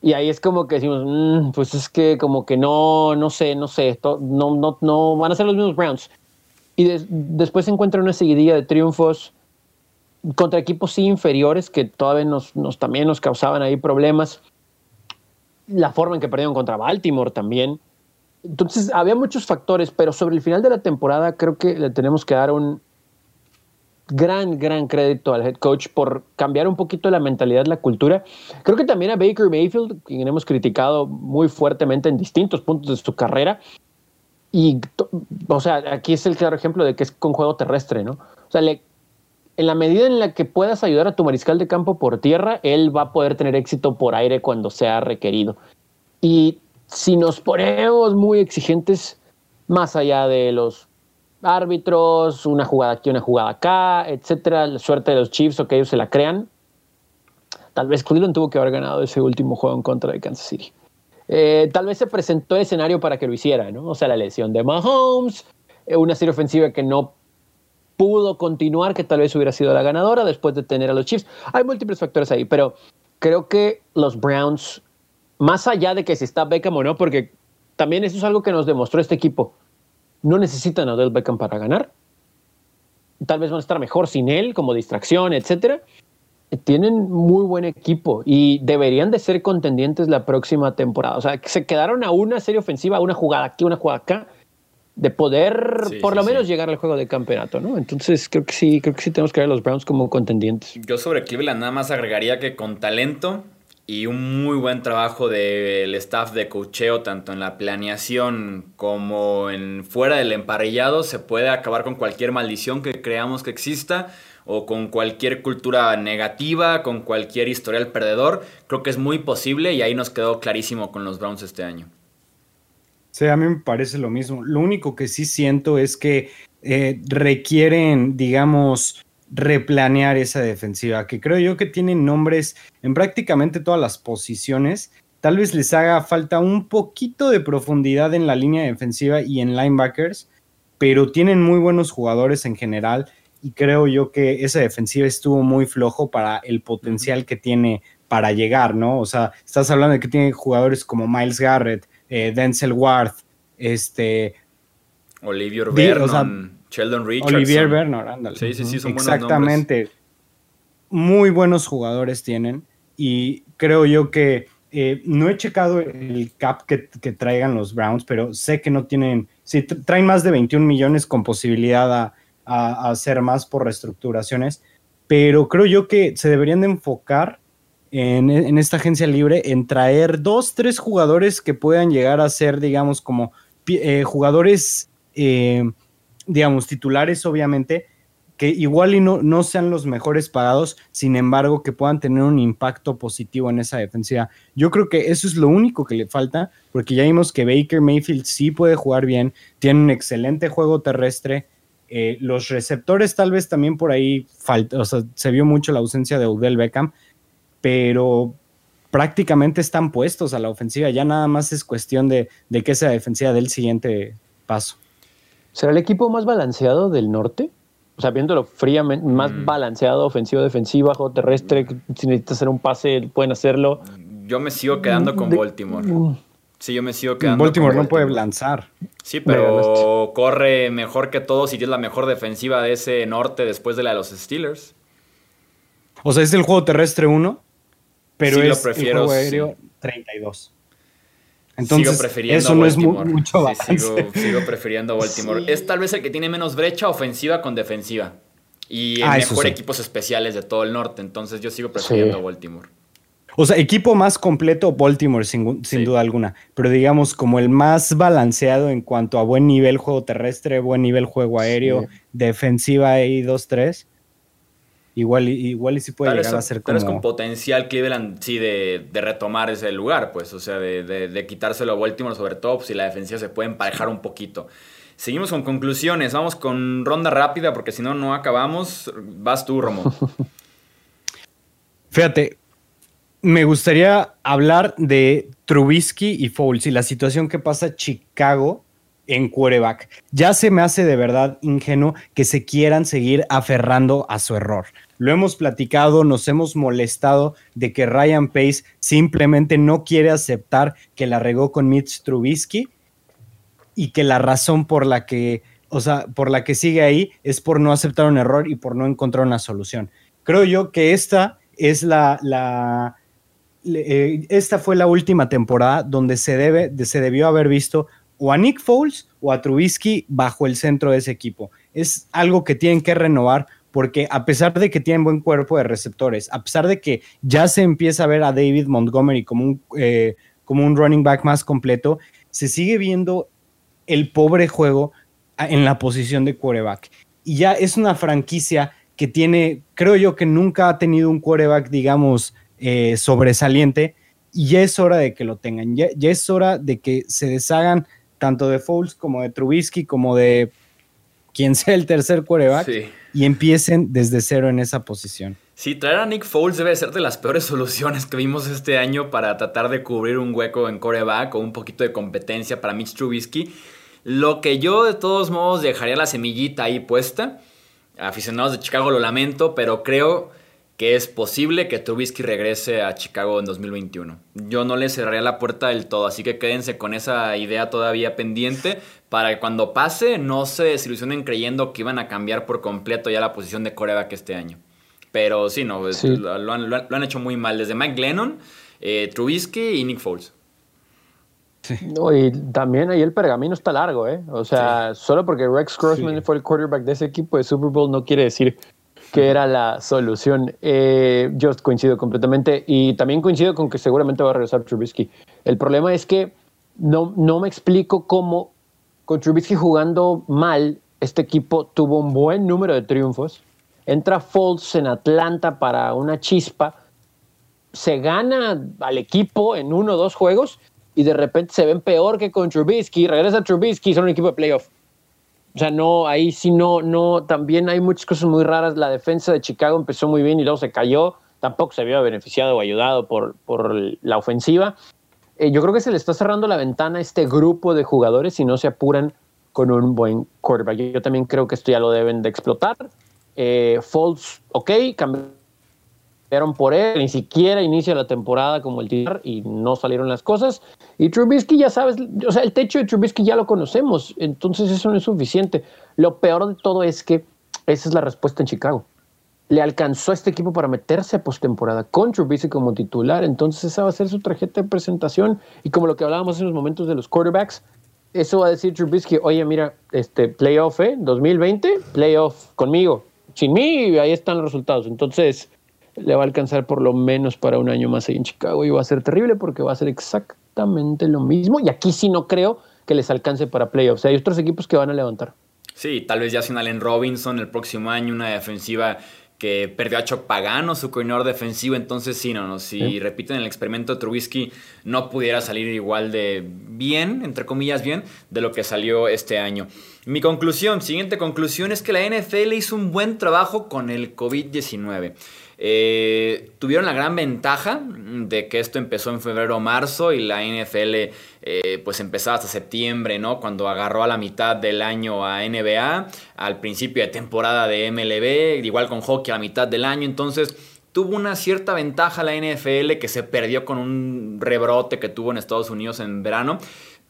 Y ahí es como que decimos, mm, pues es que como que no, no sé, no sé, no, no, no van a ser los mismos Browns. Y después se encuentra una seguidilla de triunfos contra equipos inferiores que todavía nos, nos, también nos causaban ahí problemas. La forma en que perdieron contra Baltimore también. Entonces había muchos factores, pero sobre el final de la temporada creo que le tenemos que dar un, gran, gran crédito al head coach por cambiar un poquito la mentalidad, la cultura. Creo que también a Baker Mayfield, quien hemos criticado muy fuertemente en distintos puntos de su carrera. Y, o sea, aquí es el claro ejemplo de que es con juego terrestre, ¿no? O sea, le, en la medida en la que puedas ayudar a tu mariscal de campo por tierra, él va a poder tener éxito por aire cuando sea requerido. Y si nos ponemos muy exigentes, más allá de los árbitros, una jugada aquí, una jugada acá, etcétera, la suerte de los Chiefs o que ellos se la crean. Tal vez Cleveland tuvo que haber ganado ese último juego en contra de Kansas City. Eh, tal vez se presentó el escenario para que lo hiciera, ¿no? O sea, la lesión de Mahomes, eh, una serie ofensiva que no pudo continuar, que tal vez hubiera sido la ganadora después de tener a los Chiefs. Hay múltiples factores ahí, pero creo que los Browns, más allá de que si está Beckham o no, porque también eso es algo que nos demostró este equipo no necesitan a Odell Beckham para ganar. Tal vez van a estar mejor sin él, como distracción, etcétera. Tienen muy buen equipo y deberían de ser contendientes la próxima temporada. O sea, se quedaron a una serie ofensiva, una jugada aquí, una jugada acá, de poder por lo menos llegar al juego de campeonato, ¿no? Entonces creo que sí, creo que sí tenemos que ver a los Browns como contendientes. Yo sobre Cleveland nada más agregaría que con talento y un muy buen trabajo del staff de cocheo, tanto en la planeación como en fuera del emparrillado, se puede acabar con cualquier maldición que creamos que exista o con cualquier cultura negativa, con cualquier historial perdedor. Creo que es muy posible y ahí nos quedó clarísimo con los Browns este año. Sí, a mí me parece lo mismo. Lo único que sí siento es que eh, requieren, digamos, replanear esa defensiva, que creo yo que tienen nombres en prácticamente todas las posiciones. Tal vez les haga falta un poquito de profundidad en la línea defensiva y en linebackers, pero tienen muy buenos jugadores en general y creo yo que esa defensiva estuvo muy flojo para el potencial que tiene para llegar, ¿no? O sea, estás hablando de que tiene jugadores como Miles Garrett, eh, Denzel Ward, este... Olivier Vernon, Sheldon Richardson. Olivier Vernon, ándale. Sí, sí, sí, son Exactamente. Muy buenos jugadores tienen y creo yo que eh, no he checado el cap que, traigan los Browns, pero sé que no tienen, sí, traen más de 21 millones con posibilidad a, hacer más por reestructuraciones, pero creo yo que se deberían de enfocar en, esta agencia libre en traer dos, tres jugadores que puedan llegar a ser, digamos, como eh, jugadores, eh, digamos, titulares, obviamente, que igual y no, no sean los mejores pagados, sin embargo, que puedan tener un impacto positivo en esa defensiva. Yo creo que eso es lo único que le falta, porque ya vimos que Baker Mayfield sí puede jugar bien, tiene un excelente juego terrestre. Eh, los receptores tal vez también por ahí falta, o sea, se vio mucho la ausencia de Odell Beckham, pero prácticamente están puestos a la ofensiva. Ya nada más es cuestión de, de que esa defensiva dé el siguiente paso. ¿Será el equipo más balanceado del norte? O sea, viéndolo fríamente, más mm. balanceado, ofensivo, defensivo, bajo terrestre, si necesitas hacer un pase, pueden hacerlo. Yo me sigo quedando con Baltimore. Mm. Sí, yo me sigo quedando. Baltimore con Baltimore no puede lanzar. Sí, pero corre mejor que todos y es la mejor defensiva de ese norte después de la de los Steelers. O sea, es el juego terrestre 1 pero es el juego aéreo 32. Entonces, eso no es mucho balance. sigo, prefiriendo Baltimore. Es tal vez el que tiene menos brecha ofensiva con defensiva. Y el ah, mejor equipos especiales de todo el norte. Entonces yo sigo prefiriendo Baltimore. O sea, equipo más completo, Baltimore, sin, duda alguna. Pero digamos, como el más balanceado en cuanto a buen nivel juego terrestre, buen nivel juego aéreo, defensiva y 2-3. Igual, igual y sí puede llegar a ser como... con potencial Cleveland, sí, de, de, retomar ese lugar, pues, o sea, de, de, quitárselo a Baltimore sobre todo, si la defensiva se puede emparejar un poquito. Seguimos con conclusiones, vamos con ronda rápida, porque si no, no acabamos. Vas tú, Romo. Fíjate, me gustaría hablar de Trubisky y Foles y la situación que pasa Chicago en quarterback. Ya se me hace de verdad ingenuo que se quieran seguir aferrando a su error. Lo hemos platicado, nos hemos molestado de que Ryan Pace simplemente no quiere aceptar que la regó con Mitch Trubisky y que la razón por la que, o sea, por la que sigue ahí es por no aceptar un error y por no encontrar una solución. Creo yo que esta es la, eh, esta fue la última temporada donde se debe, se debió haber visto o a Nick Foles o a Trubisky bajo el centro de ese equipo. Es algo que tienen que renovar porque a pesar de que tienen buen cuerpo de receptores, a pesar de que ya se empieza a ver a David Montgomery como un, eh, como un running back más completo, se sigue viendo el pobre juego en la posición de quarterback. Y ya es una franquicia que tiene, creo yo que nunca ha tenido un quarterback, digamos, eh, sobresaliente, y ya es hora de que lo tengan, ya, ya, es hora de que se deshagan tanto de Foles como de Trubisky, como de quien sea el tercer quarterback y empiecen desde cero en esa posición. Sí, traer a Nick Foles debe ser de las peores soluciones que vimos este año para tratar de cubrir un hueco en coreback o un poquito de competencia para Mitch Trubisky. Lo que yo de todos modos dejaría la semillita ahí puesta. Aficionados de Chicago lo lamento, pero creo que es posible que Trubisky regrese a Chicago en 2021. Yo no le cerraría la puerta del todo, así que quédense con esa idea todavía pendiente para que cuando pase no se desilusionen creyendo que iban a cambiar por completo ya la posición de coreback este año. Pero sí, no, Lo, han, hecho muy mal, desde Mike Glennon, eh, Trubisky y Nick Foles. No, y también ahí el pergamino está largo, ¿eh? O sea, solo porque Rex Grossman fue el quarterback de ese equipo de Super Bowl no quiere decir que era la solución. Eh, yo coincido completamente y también coincido con que seguramente va a regresar Trubisky. El problema es que no, no me explico cómo con Trubisky jugando mal, este equipo tuvo un buen número de triunfos. Entra Foles en Atlanta para una chispa. Se gana al equipo en uno o dos juegos y de repente se ven peor que con Trubisky. Regresa Trubisky, son un equipo de playoff. O sea, no, ahí sí no, no, también hay muchas cosas muy raras. La defensa de Chicago empezó muy bien y luego se cayó. Tampoco se vio beneficiado o ayudado por, por la ofensiva. Eh, yo creo que se le está cerrando la ventana a este grupo de jugadores si no se apuran con un buen quarterback. Yo, también creo que esto ya lo deben de explotar. Eh, Folds, ok, cambiaron por él, ni siquiera inicia la temporada como el titular y no salieron las cosas. Y Trubisky, ya sabes, o sea, el techo de Trubisky ya lo conocemos, entonces eso no es suficiente. Lo peor de todo es que esa es la respuesta en Chicago. Le alcanzó a este equipo para meterse a postemporada con Trubisky como titular, entonces esa va a ser su tarjeta de presentación. Y como lo que hablábamos en los momentos de los quarterbacks, eso va a decir Trubisky, oye, mira, este playoff, ¿eh? 2020, playoff conmigo. Sin mí, ahí están los resultados. Entonces, le va a alcanzar por lo menos para un año más ahí en Chicago y va a ser terrible porque va a ser exactamente lo mismo. Y aquí sí no creo que les alcance para playoffs. hay otros equipos que van a levantar. Sí, tal vez ya sin Allen Robinson el próximo año, una defensiva que perdió a Chuck Pagano, su coordinador defensivo. Entonces, sí, no, no. Si repiten el experimento de Trubisky, no pudiera salir igual de bien, entre comillas, bien, de lo que salió este año. Mi conclusión, siguiente conclusión, es que la NFL hizo un buen trabajo con el COVID-19. Eh, tuvieron la gran ventaja de que esto empezó en febrero o marzo y la NFL eh, pues empezaba hasta septiembre, ¿no? Cuando agarró a la mitad del año a NBA, al principio de temporada de MLB, igual con hockey a la mitad del año, entonces tuvo una cierta ventaja la NFL que se perdió con un rebrote que tuvo en Estados Unidos en verano,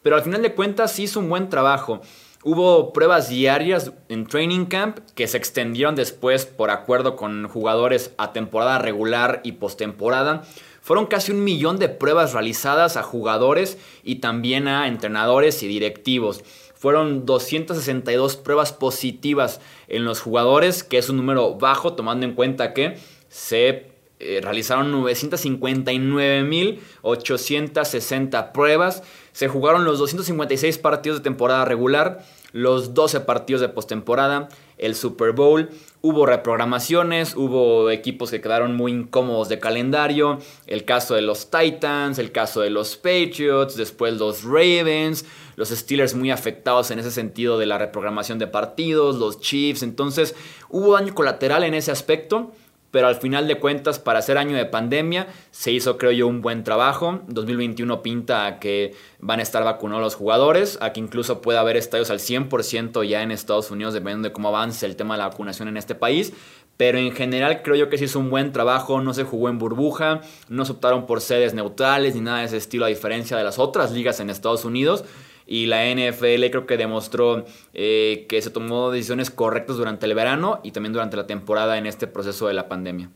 pero al final de cuentas hizo un buen trabajo. Hubo pruebas diarias en training camp que se extendieron después por acuerdo con jugadores a temporada regular y postemporada. Fueron casi un millón de pruebas realizadas a jugadores y también a entrenadores y directivos. Fueron 262 pruebas positivas en los jugadores, que es un número bajo tomando en cuenta que se eh, realizaron 959.860 pruebas. Se jugaron los 256 partidos de temporada regular los 12 partidos de postemporada, el Super Bowl. Hubo reprogramaciones, hubo equipos que quedaron muy incómodos de calendario. El caso de los Titans, el caso de los Patriots, después los Ravens, los Steelers muy afectados en ese sentido de la reprogramación de partidos, los Chiefs. Entonces hubo daño colateral en ese aspecto pero al final de cuentas, para ser año de pandemia, se hizo, creo yo, un buen trabajo. 2021 pinta a que van a estar vacunados los jugadores, a que incluso pueda haber estadios al 100% ya en Estados Unidos, dependiendo de cómo avance el tema de la vacunación en este país. Pero en general creo yo que se hizo un buen trabajo, no se jugó en burbuja, no se optaron por sedes neutrales ni nada de ese estilo a diferencia de las otras ligas en Estados Unidos y la NFL creo que demostró eh, que se tomó decisiones correctas durante el verano y también durante la temporada en este proceso de la pandemia.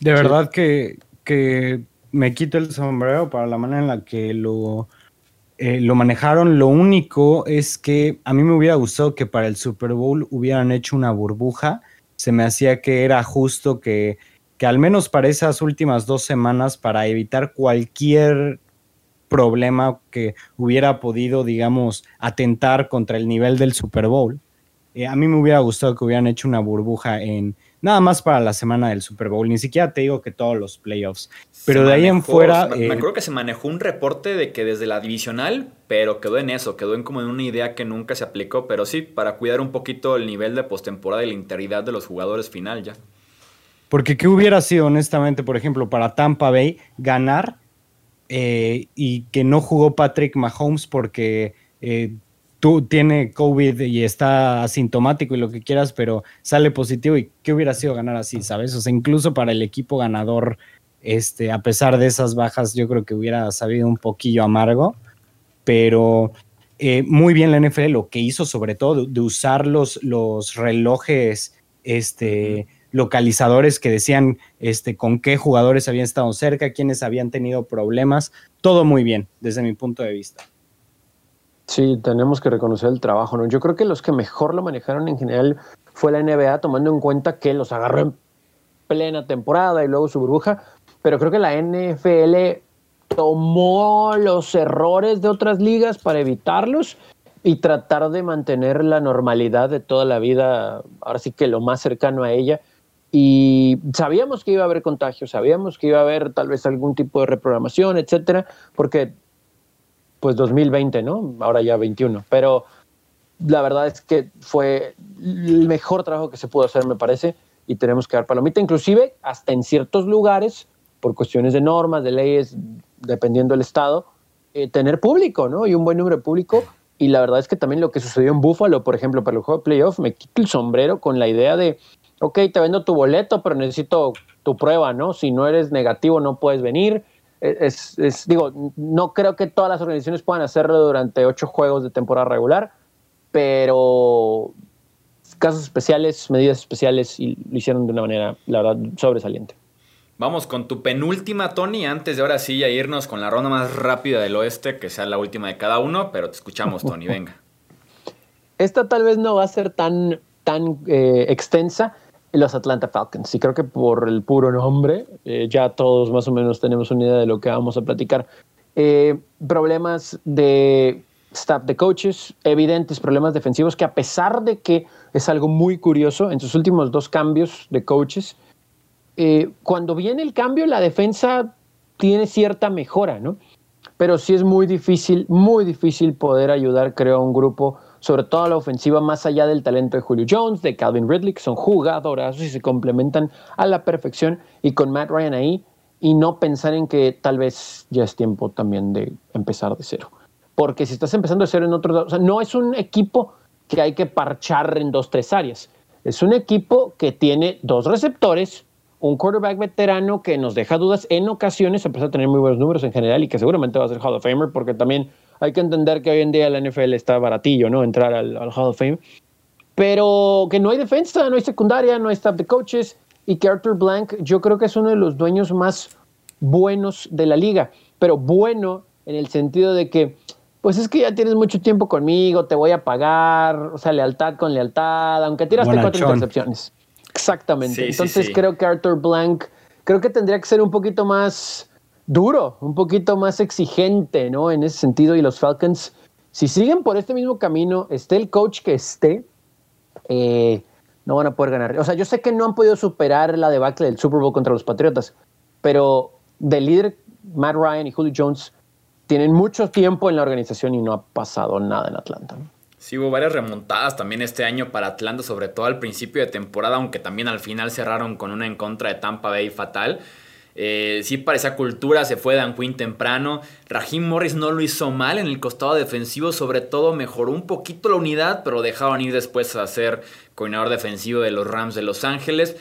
De verdad que, me quito el sombrero para la manera en la que lo, eh, lo manejaron. Lo único es que a mí me hubiera gustado que para el Super Bowl hubieran hecho una burbuja. Se me hacía que era justo que, que al menos para esas últimas dos semanas, para evitar cualquier problema que hubiera podido, digamos, atentar contra el nivel del Super Bowl. Eh, a mí me hubiera gustado que hubieran hecho una burbuja en nada más para la semana del Super Bowl, ni siquiera te digo que todos los playoffs, pero de ahí en fuera... Me, eh, acuerdo que se manejó un reporte de que desde la divisional, pero quedó en eso, quedó en como en una idea que nunca se aplicó, pero sí, para cuidar un poquito el nivel de postemporada y la integridad de los jugadores final ya. Porque ¿qué hubiera sido honestamente, por ejemplo, para Tampa Bay ganar eh, y que no jugó Patrick Mahomes porque eh, tú tiene COVID y está asintomático y lo que quieras, pero sale positivo y qué hubiera sido ganar así, ¿sabes? O sea, incluso para el equipo ganador, este, a pesar de esas bajas, yo creo que hubiera sabido un poquillo amargo, pero eh, muy bien la NFL lo que hizo sobre todo de usar los, los relojes, este localizadores que decían este, con qué jugadores habían estado cerca, quiénes habían tenido problemas. Todo muy bien, desde mi punto de vista. Sí, tenemos que reconocer el trabajo. ¿no? Yo creo que los que mejor lo manejaron en general fue la NBA, tomando en cuenta que los agarró en plena temporada y luego su burbuja. Pero creo que la NFL tomó los errores de otras ligas para evitarlos y tratar de mantener la normalidad de toda la vida, ahora sí que lo más cercano a ella. Y sabíamos que iba a haber contagios, sabíamos que iba a haber tal vez algún tipo de reprogramación, etcétera, porque pues 2020, ¿no? Ahora ya 21, pero la verdad es que fue el mejor trabajo que se pudo hacer, me parece, y tenemos que dar palomita, inclusive hasta en ciertos lugares, por cuestiones de normas, de leyes, dependiendo del estado, eh, tener público, ¿no? Y un buen número de público. Y la verdad es que también lo que sucedió en Buffalo, por ejemplo, para el juego de playoff, me quito el sombrero con la idea de, ok, te vendo tu boleto, pero necesito tu prueba, ¿no? Si no eres negativo, no puedes venir. E, es, es, digo, no creo que todas las organizaciones puedan hacerlo durante ocho juegos de temporada regular, pero casos especiales, medidas especiales, y lo hicieron de una manera, la verdad, sobresaliente. Vamos con tu penúltima, Tony, antes de ahora sí ya irnos con la ronda más rápida del oeste, que sea la última de cada uno, pero te escuchamos, Tony, venga. Esta tal vez no va a ser tan, tan eh, extensa, los Atlanta Falcons. Y creo que por el puro nombre, eh, ya todos más o menos tenemos una idea de lo que vamos a platicar. Eh, problemas de staff de coaches, evidentes problemas defensivos que a pesar de que es algo muy curioso, en sus últimos dos cambios de coaches, eh, cuando viene el cambio la defensa tiene cierta mejora, ¿no? Pero sí es muy difícil, muy difícil poder ayudar, creo, a un grupo, sobre todo la ofensiva, más allá del talento de Julio Jones, de Calvin Ridley, que son jugadorazos y se complementan a la perfección, y con Matt Ryan ahí, y no pensar en que tal vez ya es tiempo también de empezar de cero porque si estás empezando a hacer en otros, o sea, no es un equipo que hay que parchar en dos, tres áreas. Es un equipo que tiene dos receptores, un quarterback veterano que nos deja dudas en ocasiones, a pesar de tener muy buenos números en general y que seguramente va a ser Hall of Famer, porque también hay que entender que hoy en día la NFL está baratillo, ¿no? Entrar al, Hall of Fame. Pero que no hay defensa, no hay secundaria, no hay staff de coaches y que Arthur Blank yo creo que es uno de los dueños más buenos de la liga, pero bueno en el sentido de que pues es que ya tienes mucho tiempo conmigo, te voy a pagar, o sea, lealtad con lealtad, aunque tiraste cuatro intercepciones. Exactamente. Entonces creo que Arthur Blank, creo que tendría que ser un poquito más duro, un poquito más exigente, ¿no? En ese sentido, y los Falcons, si siguen por este mismo camino, esté el coach que esté, eh, no van a poder ganar. O sea, yo sé que no han podido superar la debacle del Super Bowl contra los Patriotas, pero del líder Matt Ryan y Julio Jones tienen mucho tiempo en la organización y no ha pasado nada en Atlanta. Sí, hubo varias remontadas también este año para Atlanta, sobre todo al principio de temporada, aunque también al final cerraron con una en contra de Tampa Bay fatal. Eh, sí parecía cultura, se fue Dan Quinn temprano. Raheem Morris no lo hizo mal en el costado defensivo, sobre todo mejoró un poquito la unidad, pero dejaron ir después a ser coordinador defensivo de los Rams de Los Ángeles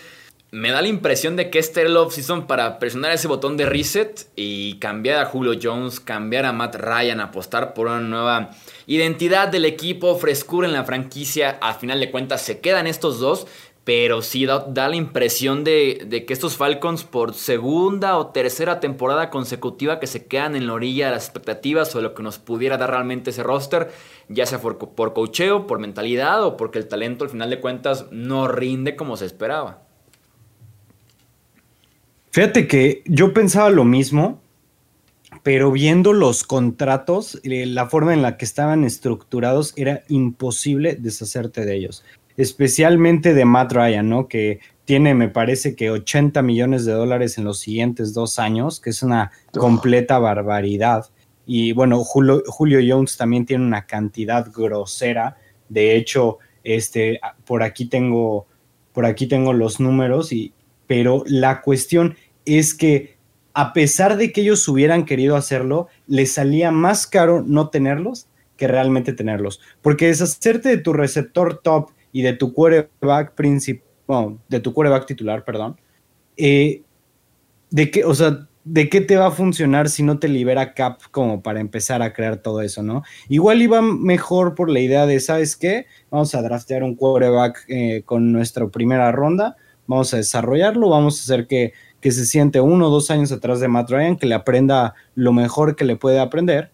me da la impresión de que este el off-season para presionar ese botón de reset y cambiar a Julio Jones, cambiar a Matt Ryan, apostar por una nueva identidad del equipo, frescura en la franquicia. Al final de cuentas se quedan estos dos, pero sí da, la impresión de, de, que estos Falcons por segunda o tercera temporada consecutiva que se quedan en la orilla de las expectativas o de lo que nos pudiera dar realmente ese roster, ya sea por, por cocheo, por mentalidad o porque el talento al final de cuentas no rinde como se esperaba. Fíjate que yo pensaba lo mismo, pero viendo los contratos, eh, la forma en la que estaban estructurados, era imposible deshacerte de ellos. Especialmente de Matt Ryan, ¿no? Que tiene, me parece que 80 millones de dólares en los siguientes dos años, que es una completa barbaridad. Y bueno, Julio, Julio Jones también tiene una cantidad grosera. De hecho, este, por aquí tengo, por aquí tengo los números y, pero la cuestión es que a pesar de que ellos hubieran querido hacerlo, les salía más caro no tenerlos que realmente tenerlos. Porque deshacerte de tu receptor top y de tu quarterback principal, de tu quarterback titular, perdón, eh, de qué, o sea, ¿de qué te va a funcionar si no te libera cap como para empezar a crear todo eso, no? Igual iba mejor por la idea de, ¿sabes qué? Vamos a draftear un quarterback eh, con nuestra primera ronda, vamos a desarrollarlo, vamos a hacer que, se siente uno o dos años atrás de Matt Ryan, que le aprenda lo mejor que le puede aprender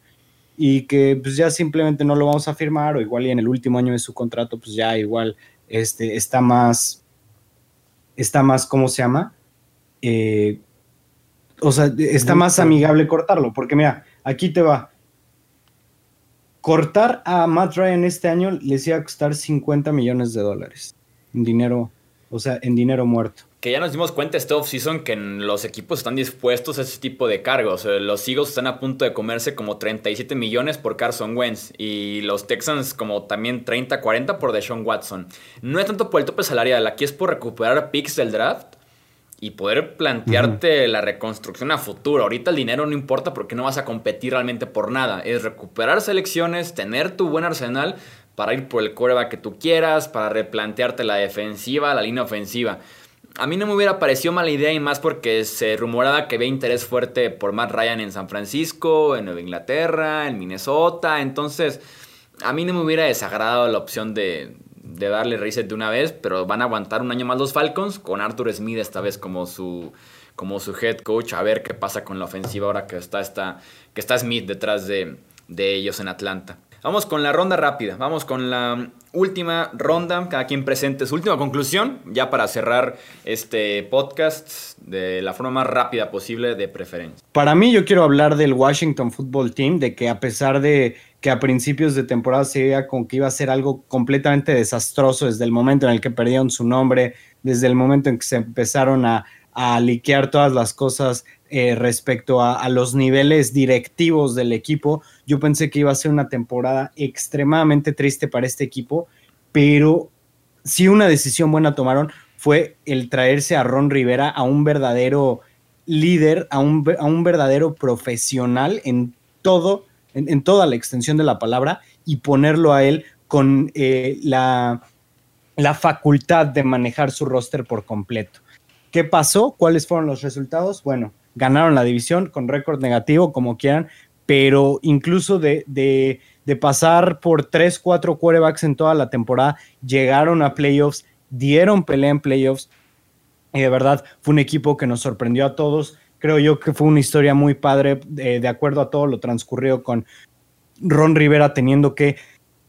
y que pues ya simplemente no lo vamos a firmar o igual y en el último año de su contrato pues ya igual este, está más, está más, ¿cómo se llama? Eh, o sea, está más amigable cortarlo, porque mira, aquí te va. Cortar a Matt Ryan este año les iba a costar 50 millones de dólares. Un dinero o sea, en dinero muerto. Que ya nos dimos cuenta este offseason que los equipos están dispuestos a ese tipo de cargos. Los Eagles están a punto de comerse como 37 millones por Carson Wentz y los Texans como también 30, 40 por Deshaun Watson. No es tanto por el tope salarial, aquí es por recuperar picks del draft y poder plantearte la reconstrucción a futuro. Ahorita el dinero no importa porque no vas a competir realmente por nada. Es recuperar selecciones, tener tu buen arsenal para ir por el coreback que tú quieras, para replantearte la defensiva, la línea ofensiva. A mí no me hubiera parecido mala idea y más porque se rumoraba que había interés fuerte por Matt Ryan en San Francisco, en Nueva Inglaterra, en Minnesota. Entonces, a mí no me hubiera desagradado la opción de, de darle reset de una vez, pero van a aguantar un año más los Falcons con Arthur Smith esta vez como su, como su head coach, a ver qué pasa con la ofensiva ahora que está, que está Smith detrás de, de ellos en Atlanta. Vamos con la ronda rápida, vamos con la última ronda, cada quien presente su última conclusión, ya para cerrar este podcast de la forma más rápida posible de preferencia. Para mí yo quiero hablar del Washington Football Team, de que a pesar de que a principios de temporada se veía con que iba a ser algo completamente desastroso desde el momento en el que perdieron su nombre, desde el momento en que se empezaron a, a liquear todas las cosas eh, respecto a, los niveles directivos del equipo. Yo pensé que iba a ser una temporada extremadamente triste para este equipo, pero sí una decisión buena tomaron fue el traerse a Ron Rivera a un verdadero líder, a un, a un verdadero profesional en todo, en, toda la extensión de la palabra y ponerlo a él con eh, la, la facultad de manejar su roster por completo. ¿Qué pasó? ¿Cuáles fueron los resultados? Bueno, ganaron la división con récord negativo, como quieran, pero incluso de, de, pasar por 3, 4 quarterbacks en toda la temporada, llegaron a playoffs, dieron pelea en playoffs, y de verdad fue un equipo que nos sorprendió a todos. Creo yo que fue una historia muy padre, de, de acuerdo a todo lo transcurrido con Ron Rivera teniendo que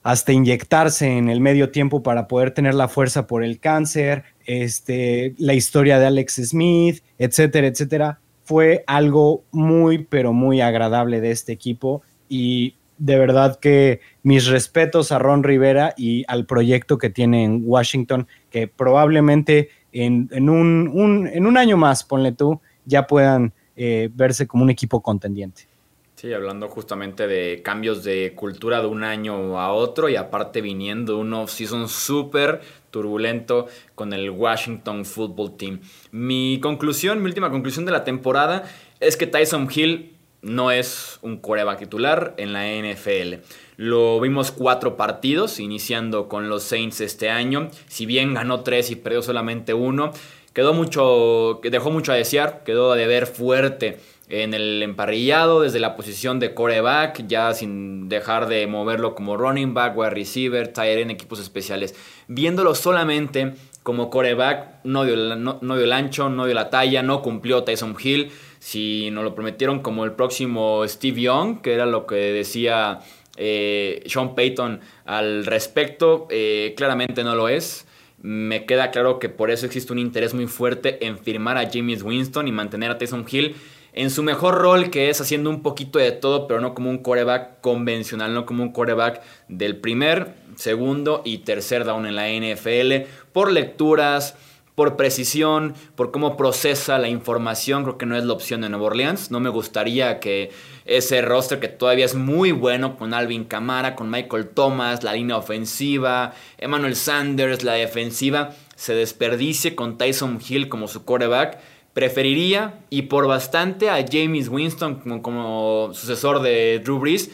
hasta inyectarse en el medio tiempo para poder tener la fuerza por el cáncer, este, la historia de Alex Smith, etcétera, etcétera fue algo muy, pero muy agradable de este equipo y de verdad que mis respetos a Ron Rivera y al proyecto que tiene en Washington, que probablemente en, un, en un, año más, ponle tú, ya puedan eh, verse como un equipo contendiente. Sí, hablando justamente de cambios de cultura de un año a otro y aparte viniendo un off-season súper turbulento con el Washington Football Team. Mi conclusión, mi última conclusión de la temporada es que Tyson Hill no es un coreback titular en la NFL. Lo vimos cuatro partidos, iniciando con los Saints este año. Si bien ganó tres y perdió solamente uno, quedó mucho, dejó mucho a desear, quedó a deber fuerte en el emparrillado desde la posición de coreback, ya sin dejar de moverlo como running back, wide receiver, tight en equipos especiales. Viéndolo solamente como coreback, no dio, no, dio el ancho, no dio la talla, no cumplió Tyson Hill. Si nos lo prometieron como el próximo Steve Young, que era lo que decía eh, Sean Payton al respecto, eh, claramente no lo es. Me queda claro que por eso existe un interés muy fuerte en firmar a James Winston y mantener a Tyson Hill en su mejor rol, que es haciendo un poquito de todo, pero no como un coreback convencional, no como un coreback del primer, segundo y tercer down en la NFL, por lecturas, por precisión, por cómo procesa la información, creo que no es la opción de Nueva Orleans. No me gustaría que ese roster que todavía es muy bueno con Alvin Camara, con Michael Thomas, la línea ofensiva, Emmanuel Sanders, la defensiva, se desperdicie con Tyson Hill como su coreback Preferiría y por bastante a James Winston como, sucesor de Drew Brees.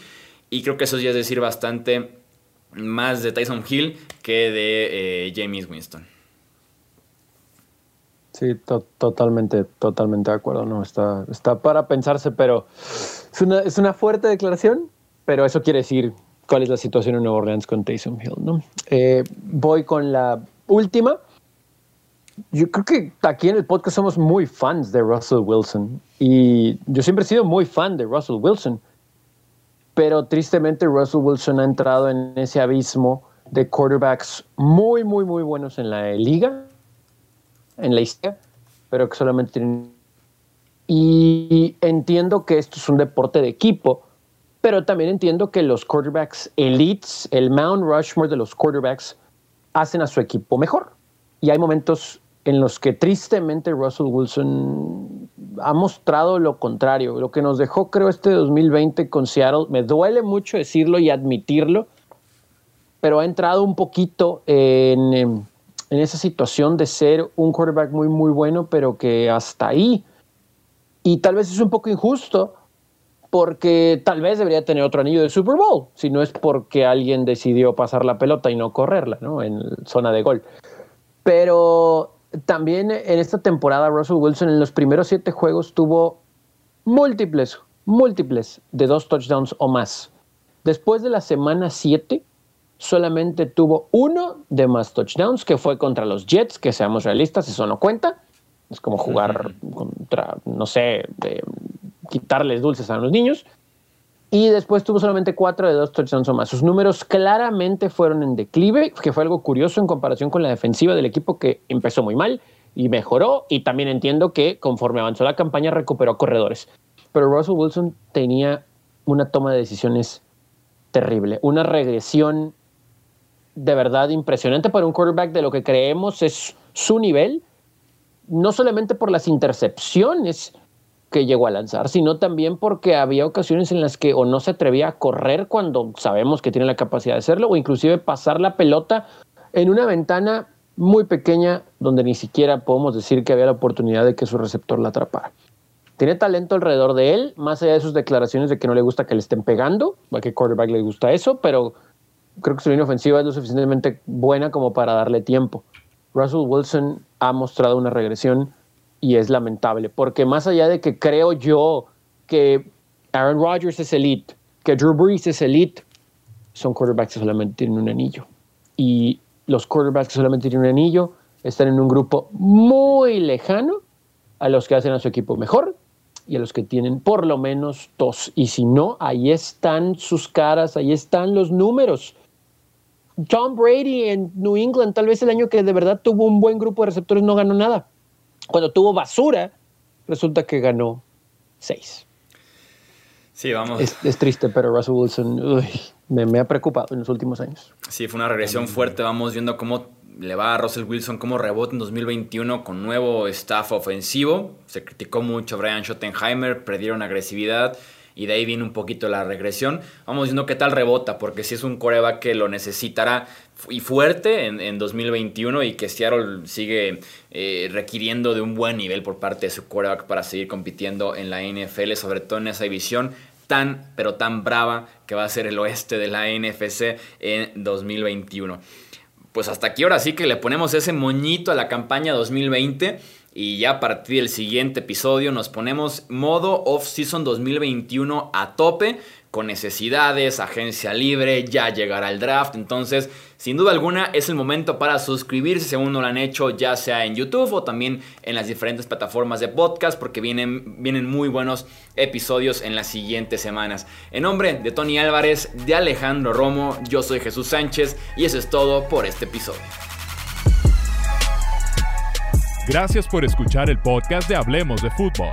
Y creo que eso ya es decir bastante más de Tyson Hill que de eh, James Winston. Sí, totalmente, totalmente de acuerdo. No, está, está para pensarse, pero es una, es una fuerte declaración, pero eso quiere decir cuál es la situación en Nueva Orleans con Tyson Hill. ¿no? Eh, voy con la última yo creo que aquí en el podcast somos muy fans de Russell Wilson y yo siempre he sido muy fan de Russell Wilson, pero tristemente Russell Wilson ha entrado en ese abismo de quarterbacks muy, muy, muy buenos en la liga, en la historia, pero que solamente tienen... Y entiendo que esto es un deporte de equipo, pero también entiendo que los quarterbacks elites, el Mount Rushmore de los quarterbacks, hacen a su equipo mejor. Y hay momentos en los que tristemente Russell Wilson ha mostrado lo contrario. Lo que nos dejó, creo, este 2020 con Seattle, me duele mucho decirlo y admitirlo, pero ha entrado un poquito en, en esa situación de ser un quarterback muy, muy bueno, pero que hasta ahí. Y tal vez es un poco injusto, porque tal vez debería tener otro anillo de Super Bowl, si no es porque alguien decidió pasar la pelota y no correrla, ¿no? En zona de gol. Pero también en esta temporada Russell Wilson en los primeros siete juegos tuvo múltiples, múltiples de dos touchdowns o más. Después de la semana siete, solamente tuvo uno de más touchdowns, que fue contra los Jets, que seamos realistas, eso no cuenta. Es como jugar contra, no sé, quitarles dulces a los niños. Y después tuvo solamente cuatro de dos touchdowns o más. Sus números claramente fueron en declive, que fue algo curioso en comparación con la defensiva del equipo que empezó muy mal y mejoró. Y también entiendo que conforme avanzó la campaña recuperó corredores. Pero Russell Wilson tenía una toma de decisiones terrible, una regresión de verdad impresionante para un quarterback de lo que creemos es su nivel, no solamente por las intercepciones, que llegó a lanzar, sino también porque había ocasiones en las que o no se atrevía a correr cuando sabemos que tiene la capacidad de hacerlo, o inclusive pasar la pelota en una ventana muy pequeña donde ni siquiera podemos decir que había la oportunidad de que su receptor la atrapara. Tiene talento alrededor de él, más allá de sus declaraciones de que no le gusta que le estén pegando, a que quarterback le gusta eso, pero creo que su línea ofensiva es lo suficientemente buena como para darle tiempo. Russell Wilson ha mostrado una regresión y es lamentable, porque más allá de que creo yo que Aaron Rodgers es elite, que Drew Brees es elite, son quarterbacks que solamente tienen un anillo. Y los quarterbacks que solamente tienen un anillo están en un grupo muy lejano a los que hacen a su equipo mejor y a los que tienen por lo menos dos. Y si no, ahí están sus caras, ahí están los números. Tom Brady en New England, tal vez el año que de verdad tuvo un buen grupo de receptores, no ganó nada. Cuando tuvo basura, resulta que ganó seis. Sí, vamos. Es, triste, pero Russell Wilson me, ha preocupado en los últimos años. Sí, fue una regresión fuerte. Vamos viendo cómo le va a Russell Wilson, cómo rebota en 2021 con nuevo staff ofensivo. Se criticó mucho a Brian Schottenheimer, perdieron agresividad y de ahí viene un poquito la regresión. Vamos viendo qué tal rebota, porque si es un coreback que lo necesitará y fuerte en, 2021 y que Seattle sigue eh, requiriendo de un buen nivel por parte de su coreback para seguir compitiendo en la NFL, sobre todo en esa división tan, pero tan brava que va a ser el oeste de la NFC en 2021. Pues hasta aquí ahora sí que le ponemos ese moñito a la campaña 2020 y ya a partir del siguiente episodio nos ponemos modo off-season 2021 a tope con necesidades, agencia libre, ya llegará el draft. Entonces, sin duda alguna, es el momento para suscribirse si aún no lo han hecho, ya sea en YouTube o también en las diferentes plataformas de podcast, porque vienen, vienen muy buenos episodios en las siguientes semanas. En nombre de Tony Álvarez, de Alejandro Romo, yo soy Jesús Sánchez y eso es todo por este episodio. Gracias por escuchar el podcast de Hablemos de Fútbol.